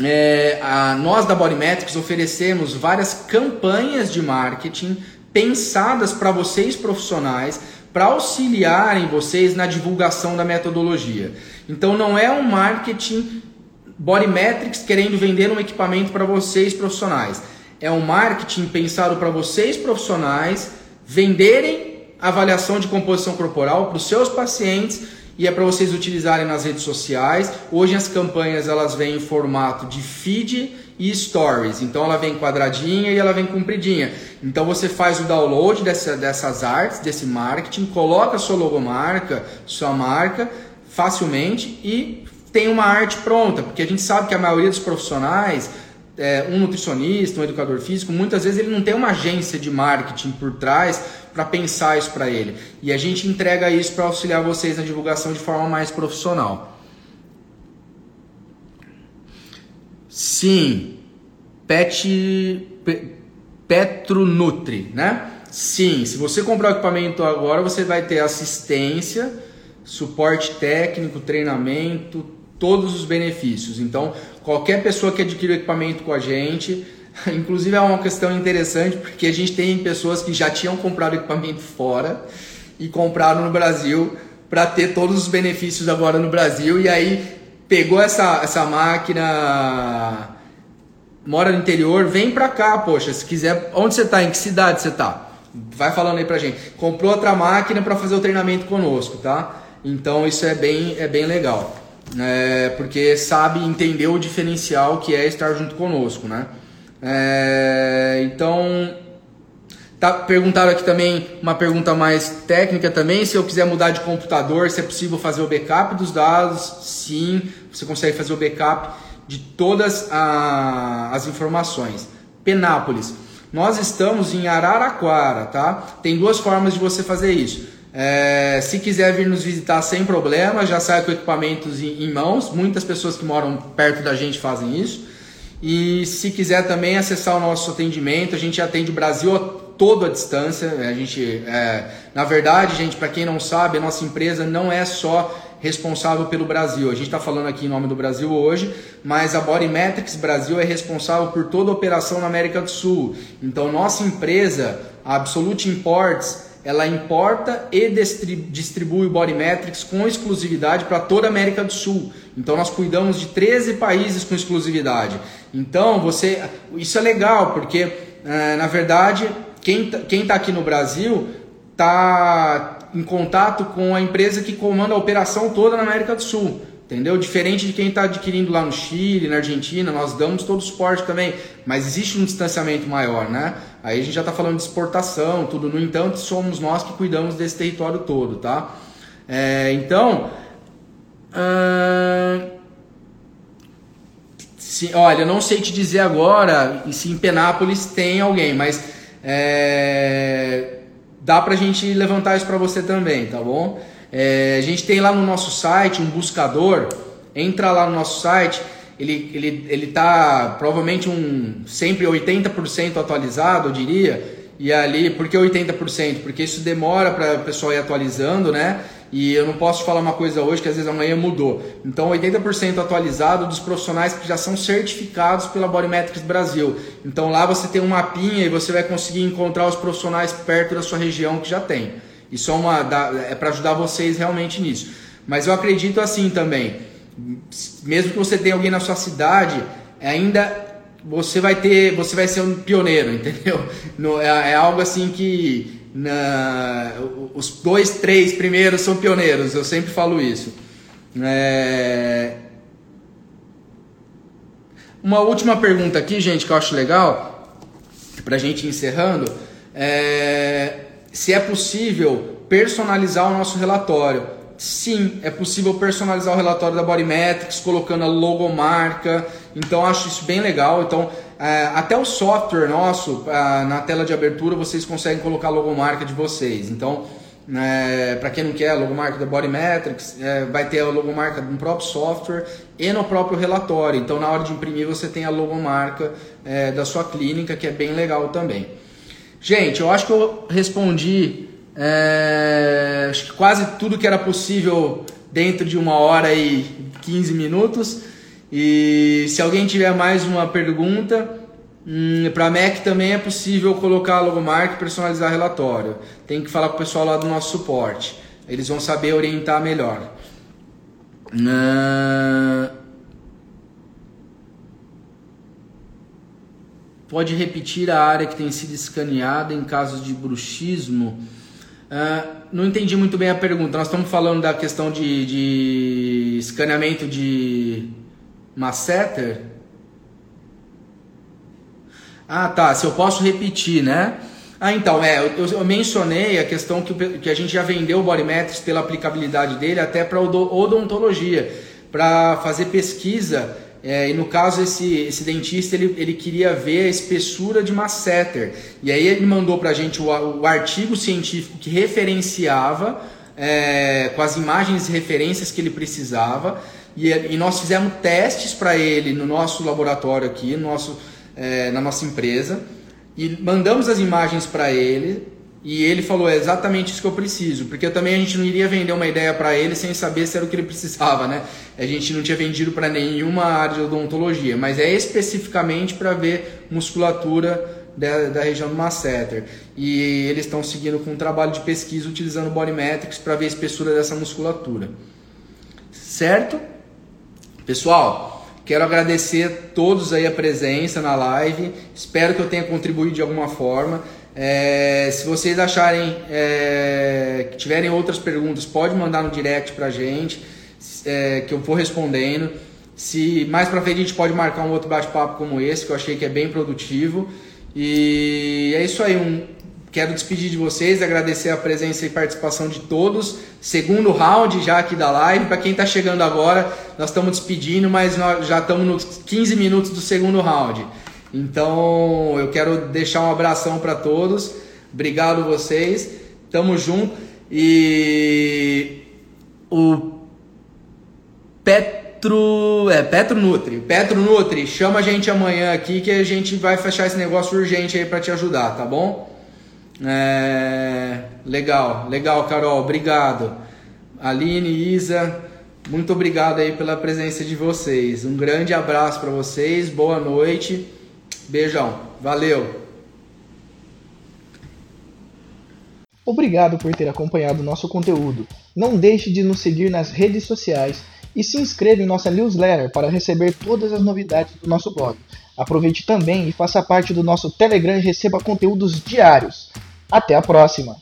é, a, nós da Bodymetrics oferecemos várias campanhas de marketing pensadas para vocês profissionais, para auxiliarem vocês na divulgação da metodologia. Então não é um marketing Bodymetrics querendo vender um equipamento para vocês profissionais. É um marketing pensado para vocês profissionais venderem avaliação de composição corporal para os seus pacientes e é para vocês utilizarem nas redes sociais. Hoje as campanhas elas vêm em formato de feed e stories. Então ela vem quadradinha e ela vem compridinha. Então você faz o download dessa, dessas artes, desse marketing, coloca sua logomarca, sua marca facilmente e tem uma arte pronta, porque a gente sabe que a maioria dos profissionais é, um nutricionista, um educador físico, muitas vezes ele não tem uma agência de marketing por trás para pensar isso para ele. E a gente entrega isso para auxiliar vocês na divulgação de forma mais profissional. Sim, Pet Petro Nutri, né? Sim, se você comprar o equipamento agora, você vai ter assistência, suporte técnico, treinamento, todos os benefícios. Então, qualquer pessoa que adquire o equipamento com a gente, inclusive é uma questão interessante porque a gente tem pessoas que já tinham comprado equipamento fora e compraram no Brasil para ter todos os benefícios agora no Brasil e aí pegou essa, essa máquina mora no interior, vem para cá, poxa, se quiser, onde você está, em que cidade você está? Vai falando aí pra gente. Comprou outra máquina para fazer o treinamento conosco, tá? Então isso é bem, é bem legal é, porque sabe entender o diferencial que é estar junto conosco, né? É, então, tá, perguntaram aqui também uma pergunta mais técnica também, se eu quiser mudar de computador, se é possível fazer o backup dos dados? Sim, você consegue fazer o backup de todas a, as informações. Penápolis. Nós estamos em Araraquara, tá? Tem duas formas de você fazer isso é, se quiser vir nos visitar sem problema, já sai com equipamentos em, em, mãos. Muitas pessoas que moram perto da gente fazem isso. E se quiser também acessar o nosso atendimento, a gente atende o Brasil todo à distância. A gente, é, na verdade, gente, para quem não sabe, a nossa empresa não é só responsável pelo Brasil. A gente está falando aqui em nome do Brasil hoje, mas a Bodymetrics Brasil é responsável por toda a operação na América do Sul. Então, nossa empresa, a Absolute Imports, ela importa e distribui o Bodymetrics com exclusividade para toda a América do Sul. Então nós cuidamos de 13 países com exclusividade. Então você, isso é legal porque é, na verdade quem tá, quem está aqui no Brasil está em contato com a empresa que comanda a operação toda na América do Sul. Entendeu? Diferente de quem está adquirindo lá no Chile, na Argentina, nós damos todo o suporte também, mas existe um distanciamento maior, né? Aí a gente já está falando de exportação, tudo. No entanto, somos nós que cuidamos desse território todo, tá? É, então, hum, se, olha, eu não sei te dizer agora se em Penápolis tem alguém, mas é, dá pra gente levantar isso para você também, tá bom? É, a gente tem lá no nosso site um buscador, entra lá no nosso site, ele, ele, ele tá provavelmente um sempre 80% atualizado, eu diria, e ali, por que 80%? Porque isso demora para o pessoal ir atualizando, né? E eu não posso falar uma coisa hoje que às vezes amanhã mudou. Então, 80% atualizado dos profissionais que já são certificados pela Bodymetrics Brasil. Então, lá você tem um mapinha e você vai conseguir encontrar os profissionais perto da sua região que já tem. Isso é, uma, é para ajudar vocês realmente nisso. Mas eu acredito assim também. Mesmo que você tenha alguém na sua cidade, ainda você vai ter, você vai ser um pioneiro, entendeu? No, é, é, algo assim que na, os dois, três primeiros são pioneiros. Eu sempre falo isso. É... Uma última pergunta aqui, gente, que eu acho legal, para a gente encerrando. É se é possível personalizar o nosso relatório. Sim, é possível personalizar o relatório da Bodymetrics colocando a logomarca. Então acho isso bem legal. Então é, até o software nosso é, na tela de abertura vocês conseguem colocar a logomarca de vocês. Então é, para quem não quer a logomarca da Bodymetrics, é, vai ter a logomarca no próprio software e no próprio relatório. Então na hora de imprimir você tem a logomarca é, da sua clínica que é bem legal também. Gente, eu acho que eu respondi é, acho que quase tudo que era possível dentro de uma hora e 15 minutos. E se alguém tiver mais uma pergunta, hum, para Mac também é possível colocar a logomarca e personalizar relatório. Tem que falar com o pessoal lá do nosso suporte. Eles vão saber orientar melhor. Uh... Pode repetir a área que tem sido escaneada em casos de bruxismo? Uh, não entendi muito bem a pergunta. Nós estamos falando da questão de, de escaneamento de masseter? Ah, tá. Se eu posso repetir, né? Ah, então, é, eu, eu mencionei a questão que, que a gente já vendeu o Bodymetrics pela aplicabilidade dele até para odontologia, para fazer pesquisa é, e no caso, esse, esse dentista ele, ele queria ver a espessura de masseter. E aí ele mandou para a gente o, o, artigo científico que referenciava é, com as imagens e referências que ele precisava. E, e nós fizemos testes para ele no nosso laboratório aqui, no nosso, é, na nossa empresa. E mandamos as imagens para ele e ele falou: é exatamente isso que eu preciso, porque também a gente não iria vender uma ideia para ele sem saber se era o que ele precisava, né? A gente não tinha vendido para nenhuma área de odontologia, mas é especificamente para ver musculatura da, da, região do masseter. E eles estão seguindo com um trabalho de pesquisa utilizando Bodymetrics para ver a espessura dessa musculatura. Certo? Pessoal, quero agradecer a todos aí a presença na live. Espero que eu tenha contribuído de alguma forma. É, se vocês acharem é, que tiverem outras perguntas, pode mandar no direct pra gente, é, que eu vou respondendo. Se mais pra frente a gente pode marcar um outro bate-papo como esse, que eu achei que é bem produtivo. E é isso aí. Um, quero despedir de vocês, agradecer a presença e participação de todos. Segundo round já aqui da live. Para quem está chegando agora, nós estamos despedindo, mas nós já estamos nos 15 minutos do segundo round. Então eu quero deixar um abração para todos. Obrigado vocês. Tamo junto. E o Petro. É, Petro Nutri. Petro Nutri, chama a gente amanhã aqui que a gente vai fechar esse negócio urgente aí para te ajudar, tá bom? É, legal, legal, Carol. Obrigado. Aline, Isa. Muito obrigado aí pela presença de vocês. Um grande abraço para vocês, boa noite. Beijão. Valeu. Obrigado por ter acompanhado nosso conteúdo. Não deixe de nos seguir nas redes sociais e se inscreva em nossa newsletter para receber todas as novidades do nosso blog. Aproveite também e faça parte do nosso Telegram e receba conteúdos diários. Até a próxima!